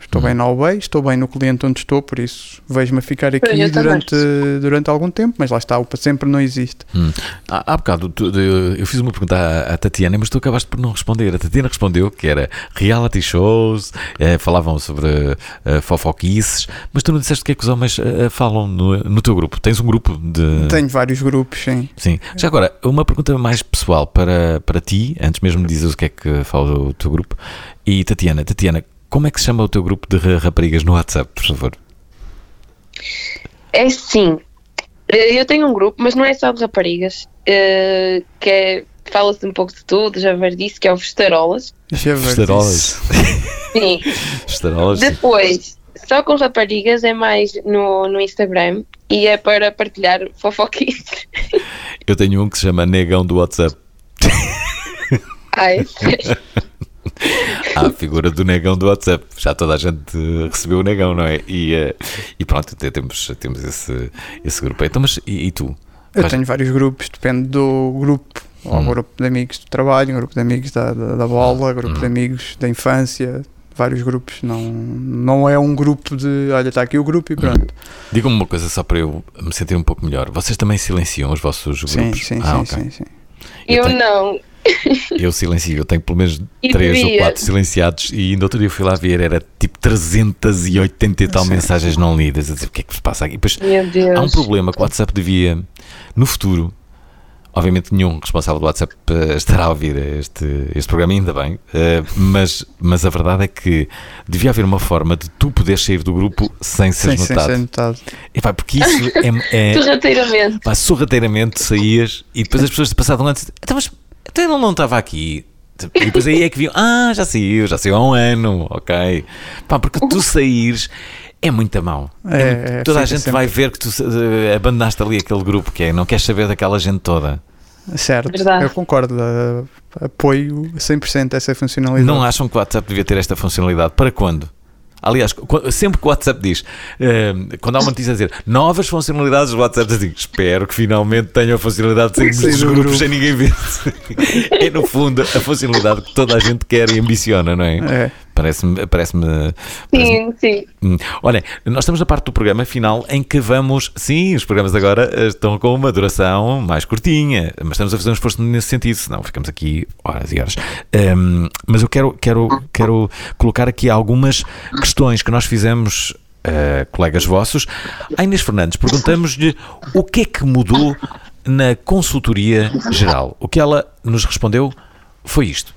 Speaker 2: Estou bem na Albay, estou bem no cliente onde estou, por isso vejo-me a ficar aqui durante, durante algum tempo, mas lá está, o para sempre não existe.
Speaker 1: Hum. Há, há bocado tu, eu fiz uma pergunta à, à, Tatiana, mas tu acabaste por não responder. A Tatiana respondeu que era reality shows, eh, falavam sobre eh, fofoquices, mas tu não disseste o que é que os homens eh, falam no, no teu grupo. Tens um grupo de.
Speaker 2: Tenho vários grupos, sim.
Speaker 1: Sim. Já agora, uma pergunta mais pessoal para, para ti, antes mesmo de dizeres o que é que fala o teu grupo. E Tatiana, Tatiana, como é que se chama o teu grupo de raparigas no WhatsApp, por favor?
Speaker 3: É sim. Eh, eu tenho um grupo, mas não é só de raparigas, uh, que é, fala-se um pouco de tudo, já ver disso, que é o Vestarolas.
Speaker 1: Vestarolas.
Speaker 3: Sim.
Speaker 1: Vestarolas.
Speaker 3: Depois, só com raparigas é mais no, no Instagram e é para partilhar fofoquices.
Speaker 1: Eu tenho um que se chama Negão do WhatsApp.
Speaker 3: Ai,
Speaker 1: Há a figura do negão do WhatsApp. Já toda a gente recebeu o negão, não é? E, uh, e pronto, temos, temos esse, esse grupo. Então, mas e, e tu?
Speaker 2: Eu Faz... tenho vários grupos, depende do grupo. Hum. Um grupo de amigos do trabalho, um grupo de amigos da, da, da bola, um grupo hum. de amigos da infância, vários grupos. Não, não é um grupo de olha, está aqui o grupo e pronto. Hum.
Speaker 1: Diga-me uma coisa só para eu me sentir um pouco melhor. Vocês também silenciam os vossos grupos?
Speaker 2: Sim, sim, ah, sim, okay. sim, sim.
Speaker 3: Eu, eu tenho... não.
Speaker 1: Eu silencio, eu tenho pelo menos e 3 ou 4 silenciados e ainda outro dia fui lá ver, era tipo 380 e tal mensagens não lidas. A dizer o que é que se passa aqui? Pois, há um problema que o WhatsApp devia, no futuro, obviamente nenhum responsável do WhatsApp eh, estará a ouvir este, este programa, ainda bem, uh, mas, mas a verdade é que devia haver uma forma de tu poderes sair do grupo sem ser
Speaker 2: sem,
Speaker 1: notado.
Speaker 2: Sem ser notado.
Speaker 1: E pá, porque isso é. é
Speaker 3: sorrateiramente.
Speaker 1: Pá, sorrateiramente saías e depois as pessoas te passavam antes. Então, mas então ele não estava aqui. E depois aí é que viu, ah, já saiu, já saiu há um ano, ok. Pá, porque tu saíres é muito a mão. É, é, toda a gente sempre. vai ver que tu uh, abandonaste ali aquele grupo que é, não queres saber daquela gente toda.
Speaker 2: Certo, Verdade. eu concordo, uh, apoio 100% essa funcionalidade.
Speaker 1: Não acham que o WhatsApp devia ter esta funcionalidade? Para quando? Aliás, sempre que o WhatsApp diz, uh, quando há uma notícia a dizer novas funcionalidades do WhatsApp, digo, espero que finalmente tenha a funcionalidade de sairmos dos grupos grupo. sem ninguém ver. é no fundo a funcionalidade que toda a gente quer e ambiciona, não é?
Speaker 2: É.
Speaker 1: Parece-me. Parece
Speaker 3: sim, parece sim.
Speaker 1: Hum. Olha, nós estamos na parte do programa final em que vamos. Sim, os programas agora eh, estão com uma duração mais curtinha, mas estamos a fazer um esforço nesse sentido, senão ficamos aqui horas e horas. Um, mas eu quero, quero, quero colocar aqui algumas questões que nós fizemos. Uh, colegas vossos, a Inês Fernandes, perguntamos-lhe o que é que mudou na consultoria geral. O que ela nos respondeu foi isto.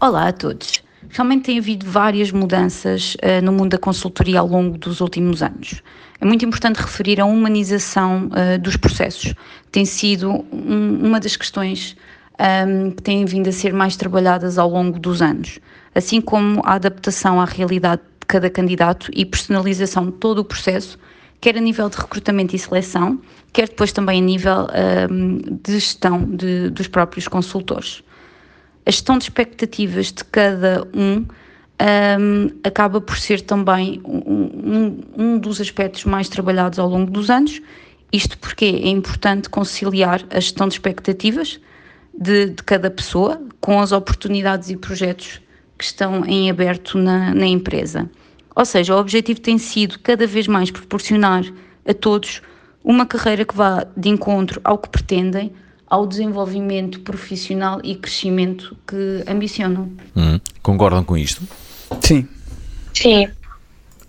Speaker 8: Olá a todos realmente tem havido várias mudanças uh, no mundo da consultoria ao longo dos últimos anos. É muito importante referir a humanização uh, dos processos. Tem sido um, uma das questões um, ehm, que têm vindo a ser mais trabalhadas ao longo dos anos, assim como a adaptação à realidade de cada candidato e personalização de todo o processo quer a nível de recrutamento e seleção, quer depois também a nível um, de gestão de, dos próprios consultores. A gestão de expectativas de cada um um, acaba por ser também um, um, dos aspectos mais trabalhados ao longo dos anos. Isto porque é importante conciliar a gestão de expectativas de, de cada pessoa com as oportunidades e projetos que estão em aberto na, na empresa. Ou seja, o objetivo tem sido cada vez mais proporcionar a todos uma carreira que vá de encontro ao que pretendem, ao desenvolvimento profissional e crescimento que ambicionam.
Speaker 1: Hum, concordam com isto?
Speaker 2: Sim.
Speaker 3: Sim.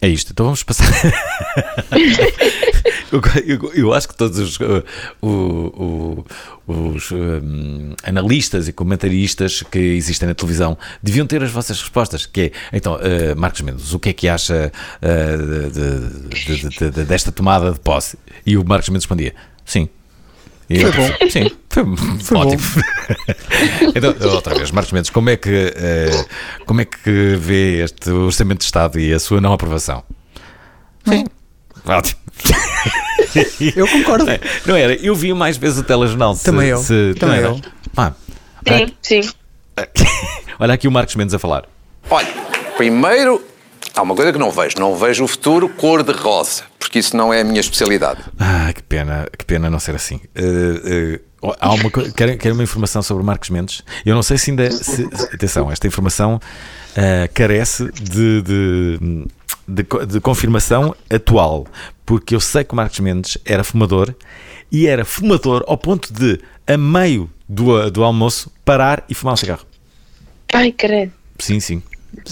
Speaker 1: É isto, então vamos passar. eu, eu, eu, acho que todos os, uh, o, o, os um, analistas e comentaristas que existem na televisão deviam ter as vossas respostas. Que é, então, uh, Marcos Mendes, o que é que acha uh, de, de, de, desta tomada de posse? E o Marcos Mendes respondia: sim,
Speaker 2: e foi bom.
Speaker 1: Sim, foi, foi ótimo. então, outra vez, Marcos Mendes, como é, que, uh, como é que vê este Orçamento de Estado e a sua não aprovação?
Speaker 2: Sim.
Speaker 1: Ótimo.
Speaker 2: Eu concordo.
Speaker 1: É, não era, eu vi mais vezes o telejornal.
Speaker 2: Também eu. Se, também eu.
Speaker 3: Ah, sim, sim.
Speaker 1: Olha aqui o Marcos Mendes a falar.
Speaker 9: Olha, primeiro Há uma coisa que não vejo. Não vejo o futuro cor-de-rosa, porque isso não é a minha especialidade.
Speaker 1: Ah, que pena, que pena não ser assim. Uh, uh, há uma querem, querem uma informação sobre Marcos Mendes? Eu não sei se ainda. Se, atenção, esta informação uh, carece de, de, de, de confirmação atual, porque eu sei que o Marcos Mendes era fumador e era fumador ao ponto de, a meio do, do almoço, parar e fumar um cigarro.
Speaker 3: Ai, credo.
Speaker 1: Sim, sim.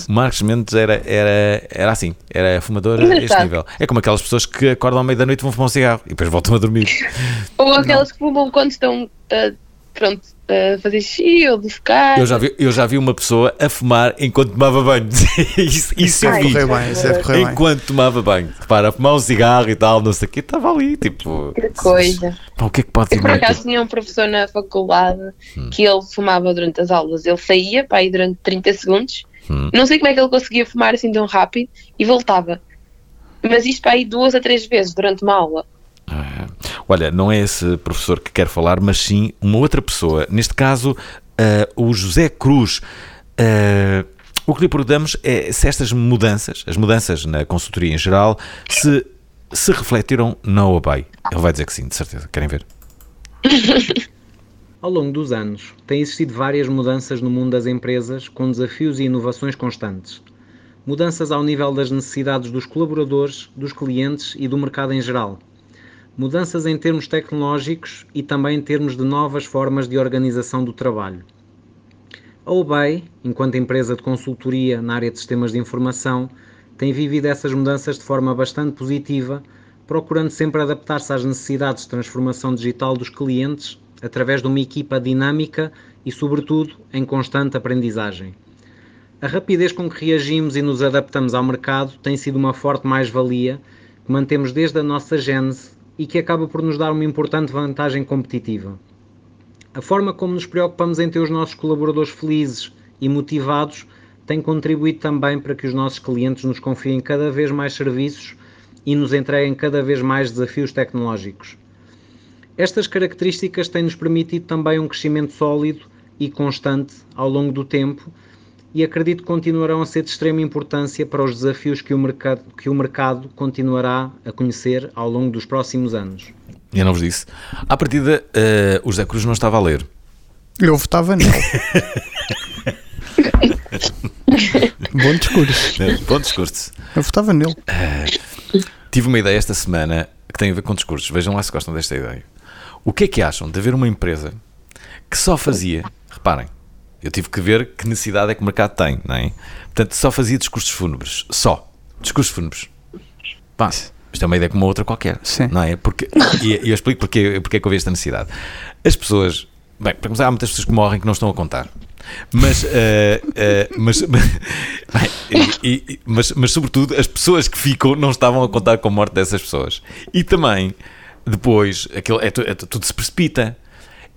Speaker 1: Marcos Mendes era, era, era assim, era fumador a este nível. É como aquelas pessoas que acordam à meia-da-noite e vão fumar um cigarro e depois voltam a dormir.
Speaker 3: Ou aquelas Não. que fumam quando estão uh, pronto, a fazer xixi ou defecar.
Speaker 1: Eu já, vi, eu já vi uma pessoa a fumar enquanto tomava banho. isso, isso eu vi.
Speaker 2: Bem, isso deve
Speaker 1: enquanto bem. tomava banho. Repara, a fumar um cigarro e tal, não sei o que, estava ali, tipo.
Speaker 3: Que coisa.
Speaker 1: Pá, o que é que pode
Speaker 3: Eu por acaso tinha um professor na faculdade hum. que ele fumava durante as aulas. Ele saía para ir durante 30 segundos Hum. Não sei como é que ele conseguia fumar assim tão rápido e voltava. Mas isto para aí duas a três vezes durante uma aula.
Speaker 1: Ah, olha, não é esse professor que quer falar, mas sim uma outra pessoa. Neste caso, uh, o José Cruz. Uh, o que lhe perguntamos é se estas mudanças, as mudanças na consultoria em geral, se, se refletiram na OBEI. Ele vai dizer que sim, de certeza. Querem ver?
Speaker 10: Ao longo dos anos, têm existido várias mudanças no mundo das empresas, com desafios e inovações constantes. Mudanças ao nível das necessidades dos colaboradores, dos clientes e do mercado em geral. Mudanças em termos tecnológicos e também em termos de novas formas de organização do trabalho. A OBEI, enquanto empresa de consultoria na área de sistemas de informação, tem vivido essas mudanças de forma bastante positiva, procurando sempre adaptar-se às necessidades de transformação digital dos clientes através de uma equipa dinâmica e, sobretudo, em constante aprendizagem. A rapidez com que reagimos e nos adaptamos ao mercado tem sido uma forte mais-valia que mantemos desde a nossa gênese e que acaba por nos dar uma importante vantagem competitiva. A forma como nos preocupamos em ter os nossos colaboradores felizes e motivados tem contribuído também para que os nossos clientes nos confiem cada vez mais serviços e nos entreguem cada vez mais desafios tecnológicos. Estas características têm-nos permitido também um crescimento sólido e constante ao longo do tempo e acredito que continuarão a ser de extrema importância para os desafios que o mercado, que o mercado continuará a conhecer ao longo dos próximos anos.
Speaker 1: Eu não vos disse. À partida, uh, o José Cruz não estava a ler.
Speaker 2: Eu votava nele. Bom discurso.
Speaker 1: Bom discurso.
Speaker 2: Eu votava nele.
Speaker 1: Uh, tive uma ideia esta semana que tem a ver com discursos. Vejam lá se gostam desta ideia. O que é que acham de haver uma empresa que só fazia, reparem, eu tive que ver que necessidade é que o mercado tem, não é? Portanto, só fazia discursos fúnebres. Só. Discursos fúnebres. Pá, isto é uma ideia como uma outra qualquer.
Speaker 2: Sim.
Speaker 1: Não é? Porque, e, eu explico porque, porque é que houve esta necessidade. As pessoas. Bem, para começar, há muitas pessoas que morrem que não estão a contar. Mas, uh, uh, mas, e, e, mas, mas, sobretudo, as pessoas que ficam não estavam a contar com a morte dessas pessoas. E também depois, aquilo, é, é, tudo se precipita.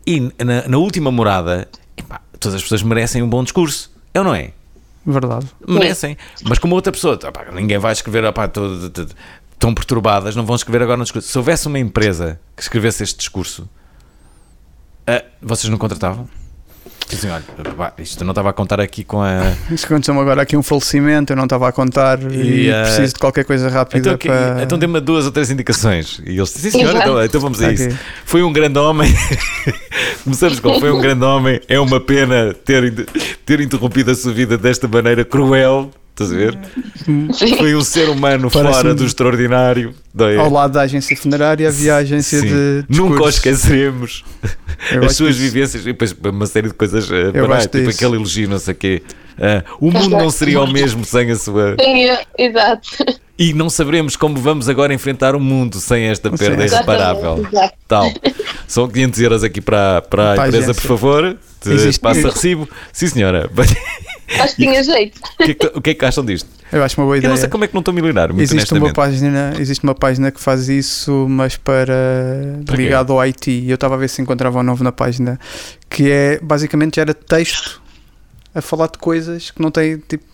Speaker 1: E na, na última morada, epá, todas as pessoas merecem um bom discurso. É ou não é?
Speaker 2: Verdade.
Speaker 1: Merecem. Mas como outra pessoa, ninguém vai escrever, opá, todo, todo, tão perturbadas, não vão escrever agora no discurso. Se houvesse uma empresa que escrevesse este discurso, uh, vocês não contratavam? Dizem, olha, isto não estava a contar aqui com a.
Speaker 2: Isto aconteceu-me agora aqui um falecimento, eu não estava a contar e, e uh... preciso de qualquer coisa rápida
Speaker 1: então,
Speaker 2: para.
Speaker 1: Então dê-me duas ou três indicações. E eles dizem, sim senhora, então, então, vamos a isso. Foi um grande homem. Começamos com foi um grande homem. É uma pena ter, ter interrompido a sua vida desta maneira cruel. Estás a ver? Sim. Foi um ser humano fora do extraordinário.
Speaker 2: Ao lado da agência funerária havia a agência Sim. de.
Speaker 1: Discursos. Nunca o esqueceremos. As suas disso. vivências e depois uma série de coisas. Uh, para, tipo aquele elogio, não sei o quê. Uh, o mundo não seria o mesmo sem a sua.
Speaker 3: Exato.
Speaker 1: E não saberemos como vamos agora enfrentar o mundo sem esta perda irreparável. Tal. São 500 euros aqui para, para a empresa, por favor. Existe passa recibo. Sim, senhora.
Speaker 3: Acho que tinha jeito.
Speaker 1: O que, é que, o que, é que acham disto?
Speaker 2: Eu acho uma boa ideia.
Speaker 1: Eu não sei como é que não estou milionário.
Speaker 2: existe uma página, existe uma página que faz isso, mas para, para ligado ao IT. Eu estava a ver se encontrava um novo na página que é basicamente era texto a falar de coisas que não têm tipo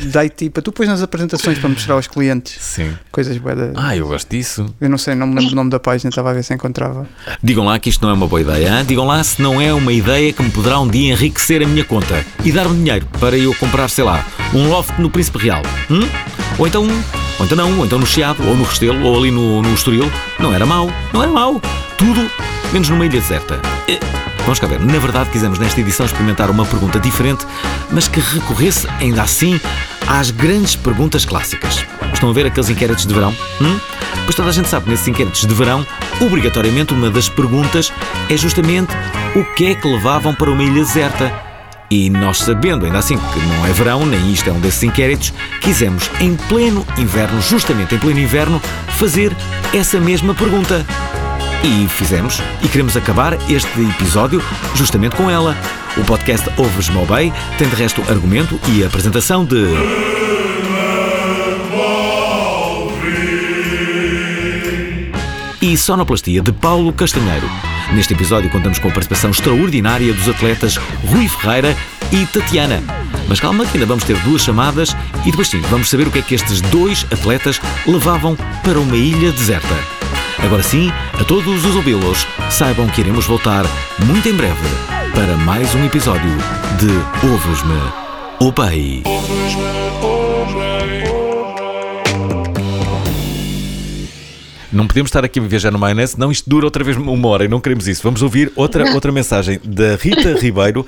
Speaker 2: de IT para tu depois nas apresentações para mostrar aos clientes.
Speaker 1: Sim.
Speaker 2: Coisas boas.
Speaker 1: Ah, eu gosto disso.
Speaker 2: Eu não sei, não me lembro o nome da página, estava a ver se encontrava.
Speaker 1: Digam lá que isto não é uma boa ideia. Hein? Digam lá se não é uma ideia que me poderá um dia enriquecer a minha conta e dar-me dinheiro para eu comprar, sei lá, um loft no Príncipe Real. Hum? Ou então ou então não, ou então no Chiado, ou no Restelo, ou ali no, no Estoril. Não era mau, não era mau. Tudo menos numa ilha deserta. Vamos cá ver, na verdade quisemos nesta edição experimentar uma pergunta diferente, mas que recorresse ainda assim às grandes perguntas clássicas. Estão a ver aqueles inquéritos de verão? Hum? Pois toda a gente sabe que nesses inquéritos de verão, obrigatoriamente uma das perguntas é justamente o que é que levavam para uma ilha deserta. E nós sabendo ainda assim que não é verão, nem isto é um desses inquéritos, quisemos em pleno inverno, justamente em pleno inverno, fazer essa mesma pergunta. E fizemos, e queremos acabar este episódio justamente com ela. O podcast Ovos Mobay tem de resto argumento e apresentação de. E sonoplastia de Paulo Castanheiro. Neste episódio contamos com a participação extraordinária dos atletas Rui Ferreira e Tatiana. Mas calma que ainda vamos ter duas chamadas e depois sim vamos saber o que é que estes dois atletas levavam para uma ilha deserta. Agora sim, a todos os ouvilos, saibam que iremos voltar muito em breve para mais um episódio de Ouves-me, Obey. Não podemos estar aqui a viajar no maionese, não isto dura outra vez uma hora e não queremos isso. Vamos ouvir outra, outra mensagem da Rita Ribeiro.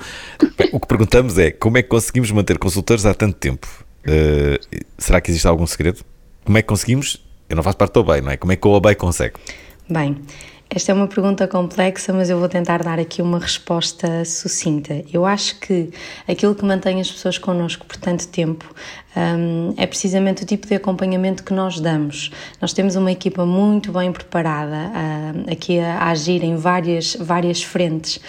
Speaker 1: O que perguntamos é como é que conseguimos manter consultores há tanto tempo? Uh, será que existe algum segredo? Como é que conseguimos? Eu não faço parte do OBEI, não é? Como é que o OBEI consegue?
Speaker 11: Bem, esta é uma pergunta complexa, mas eu vou tentar dar aqui uma resposta sucinta. Eu acho que aquilo que mantém as pessoas connosco por tanto tempo um, é precisamente o tipo de acompanhamento que nós damos. Nós temos uma equipa muito bem preparada uh, aqui a, a, agir em várias, várias frentes,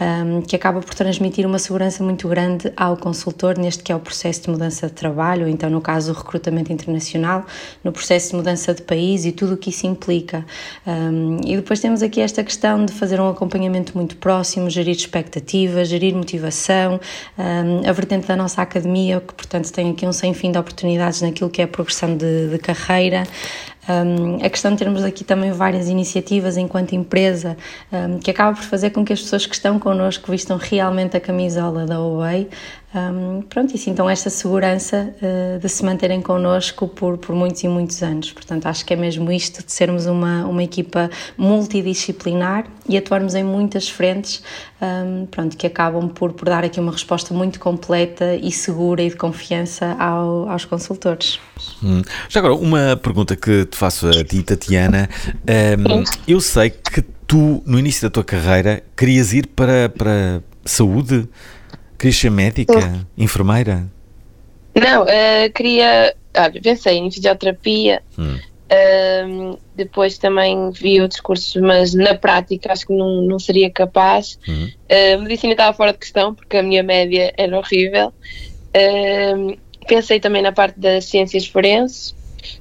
Speaker 11: um, que acaba por transmitir uma segurança muito grande ao consultor neste que é o processo de mudança de trabalho, então no caso o recrutamento internacional, no processo de mudança de país e tudo o que isso implica. Um, e depois temos aqui esta questão de fazer um acompanhamento muito próximo, gerir expectativas, gerir motivação, a vertente da nossa academia, que portanto tem aqui um sem fim de oportunidades naquilo que é a progressão de, de carreira. Um, a questão de termos aqui também várias iniciativas enquanto empresa um, que acaba por fazer com que as pessoas que estão connosco vistam realmente a camisola da OEI. Um, pronto, isso então esta segurança uh, de se manterem connosco por, por muitos e muitos anos. Portanto, acho que é mesmo isto de sermos uma, uma equipa multidisciplinar e atuarmos em muitas frentes, pronto, que acabam por, por dar aqui uma resposta muito completa e segura e de confiança ao, aos consultores.
Speaker 1: Hum. Já agora, uma pergunta que te faço a ti, Tatiana. Um, eu sei que tu, no início da tua carreira, querias ir para, para saúde? Querias ser médica? Sim. Enfermeira?
Speaker 3: Não, uh, queria. Olha, pensei em fisioterapia. Hum. Uh, depois também vi outros cursos, mas na prática acho que não, não seria capaz. Uhum. Uh, medicina estava fora de questão porque a minha média era horrível. Uh, pensei também na parte das ciências forenses.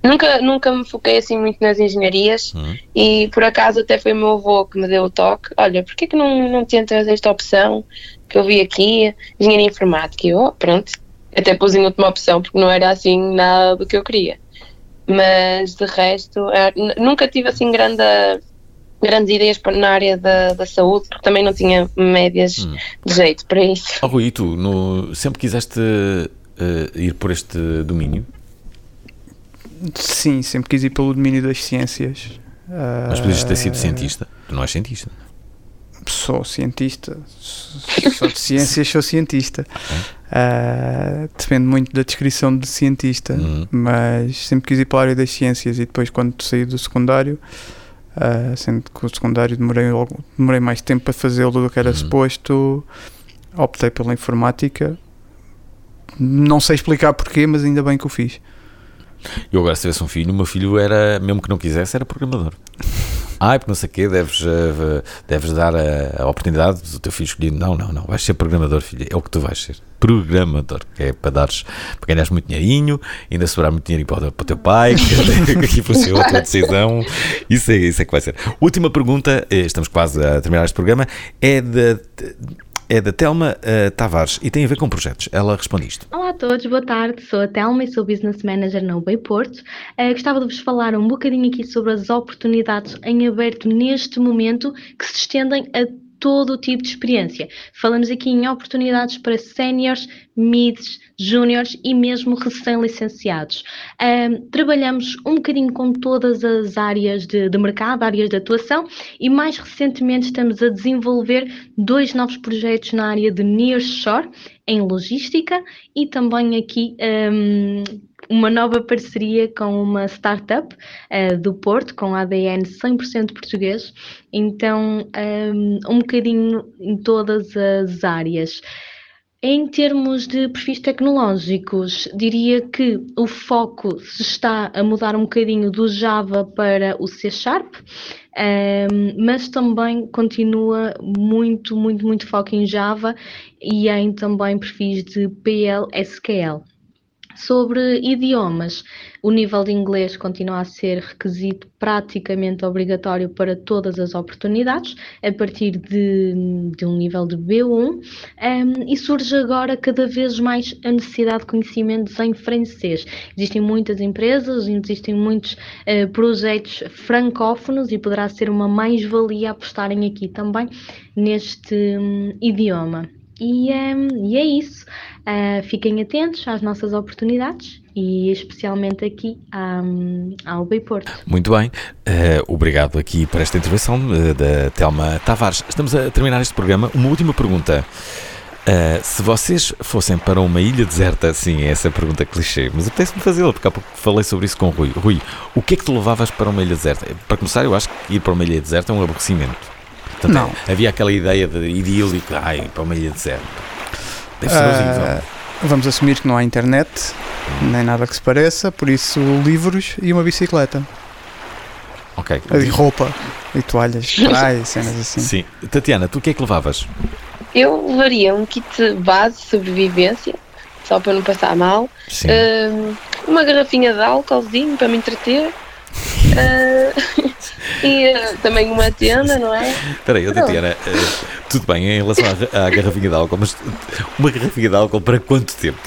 Speaker 3: Nunca, nunca me foquei assim muito nas engenharias uhum. e por acaso até foi o meu avô que me deu o toque. Olha, porquê que não, não tentas esta opção que eu vi aqui, engenharia informática? E eu, oh, pronto, até pus em última opção porque não era assim nada do que eu queria. mas de resto, é, nunca tive assim grande, grandes ideias na área da, da saúde, porque também não tinha médias hum. de jeito para isso.
Speaker 1: Oh, Rui, e tu no, sempre quiseste uh, ir por este domínio?
Speaker 2: Sim, sempre quis ir pelo domínio das ciências.
Speaker 1: Mas podias ter sido cientista? Tu não és cientista?
Speaker 2: Sou cientista. Sou de ciências, sou cientista. Uh, depende muito da descrição de cientista, uhum. mas sempre quis ir para a área das ciências e depois, quando saí do secundário, uh, sendo que o secundário demorei, demorei mais tempo para fazê-lo do que era uhum. suposto, optei pela informática. Não sei explicar porquê, mas ainda bem que o fiz.
Speaker 1: Eu agora, se tivesse um filho, o meu filho era, mesmo que não quisesse, era programador. Ai, porque não sei o quê, deves, uh, deves dar a, a, oportunidade do teu filho escolher. Não, não, não, vais ser programador, filho. É o que tu vais ser. Programador, que é para dares, para ganhares muito dinheirinho, ainda sobrar muito dinheiro para, para o teu pai, que aqui fosse outra decisão. Isso é, isso é que vai ser. Última pergunta, eh, estamos quase a terminar este programa, é de é da Telma uh, Tavares e tem a ver com projetos. Ela responde isto.
Speaker 12: Olá a todos, boa tarde. Sou a Telma e sou Business Manager na Ubay Porto. Uh, gostava de vos falar um bocadinho aqui sobre as oportunidades em aberto neste momento que se estendem a todo o tipo de experiência. Falamos aqui em oportunidades para séniores, mids, júniores e mesmo recém-licenciados. Um, trabalhamos um bocadinho com todas as áreas de, de, mercado, áreas de atuação e mais recentemente estamos a desenvolver dois novos projetos na área de nearshore, em logística e também aqui um, uma nova parceria com uma startup uh, do Porto, com ADN 100% português, então um, um bocadinho em todas as áreas. Em termos de perfis tecnológicos, diria que o foco se está a mudar um bocadinho do Java para o C Sharp, um, mas também continua muito, muito, muito foco em Java e em também perfis de PL, SQL. Sobre idiomas, o nível de inglês continua a ser requisito praticamente obrigatório para todas as oportunidades, a partir de, de um nível de B1, um, e surge agora cada vez mais a necessidade de conhecimentos em francês. Existem muitas empresas, existem muitos uh, projetos francófonos e poderá ser uma mais-valia apostarem aqui também neste um, idioma. E, um, e é isso. Uh, fiquem atentos às nossas oportunidades e especialmente aqui um, ao Bay Porto.
Speaker 1: Muito bem, uh, obrigado aqui por esta intervenção uh, da Telma Tavares. Estamos a terminar este programa. Uma última pergunta. Uh, se vocês fossem para uma ilha deserta, sim, essa é a pergunta clichê, mas apetece-me fazê-la, porque há pouco falei sobre isso com o Rui. Rui, o que é que te levavas para uma ilha deserta? Para começar, eu acho que ir para uma ilha deserta é um aborrecimento. Portanto, não. Havia aquela ideia de idílico, ai, para uma ilha deserta. Deve ser uh, horrível.
Speaker 2: Vamos assumir que não há internet, nem nada que se pareça, por isso livros e uma bicicleta.
Speaker 1: Ok.
Speaker 2: E roupa, e toalhas praia, cenas assim.
Speaker 1: Sim. Tatiana, tu o que é que levavas?
Speaker 3: Eu levaria um kit base de sobrevivência, só para não passar mal. Uh, uma garrafinha de álcoolzinho para me entreter. Uh, e uh, também uma tenda, não é?
Speaker 1: Espera aí, Tatiana, uh, tudo bem em relação à, à, garrafinha de álcool, mas uma garrafinha de álcool para quanto tempo?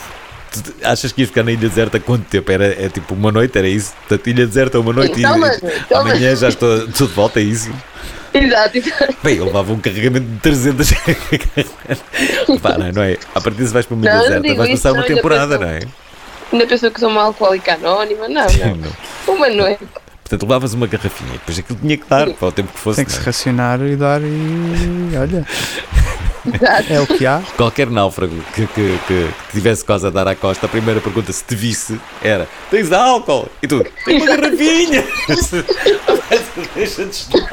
Speaker 1: Tu achas que ias ficar na ilha deserta quanto tempo? Era é tipo uma noite, era isso? Portanto, ilha deserta uma noite Sim, e, amanhã já estou, estou de volta, é isso?
Speaker 3: Exato, exato.
Speaker 1: Bem, eu levava um carregamento de 300 Para, não é? A partir se vais para uma ilha deserta, vais passar uma temporada, não é?
Speaker 3: Ainda pensou que sou uma alcoólica anónima? Não, não. não. Uma noite.
Speaker 1: Portanto, levavas uma garrafinha, depois aquilo tinha que dar para o tempo que fosse.
Speaker 2: Tem que se é? racionar e dar e olha. é o que há.
Speaker 1: Qualquer náufrago que, que, que, que, tivesse quase a dar à costa, a primeira pergunta se te visse era: Tens álcool? E tu, tem uma garrafinha! Deixa de estar.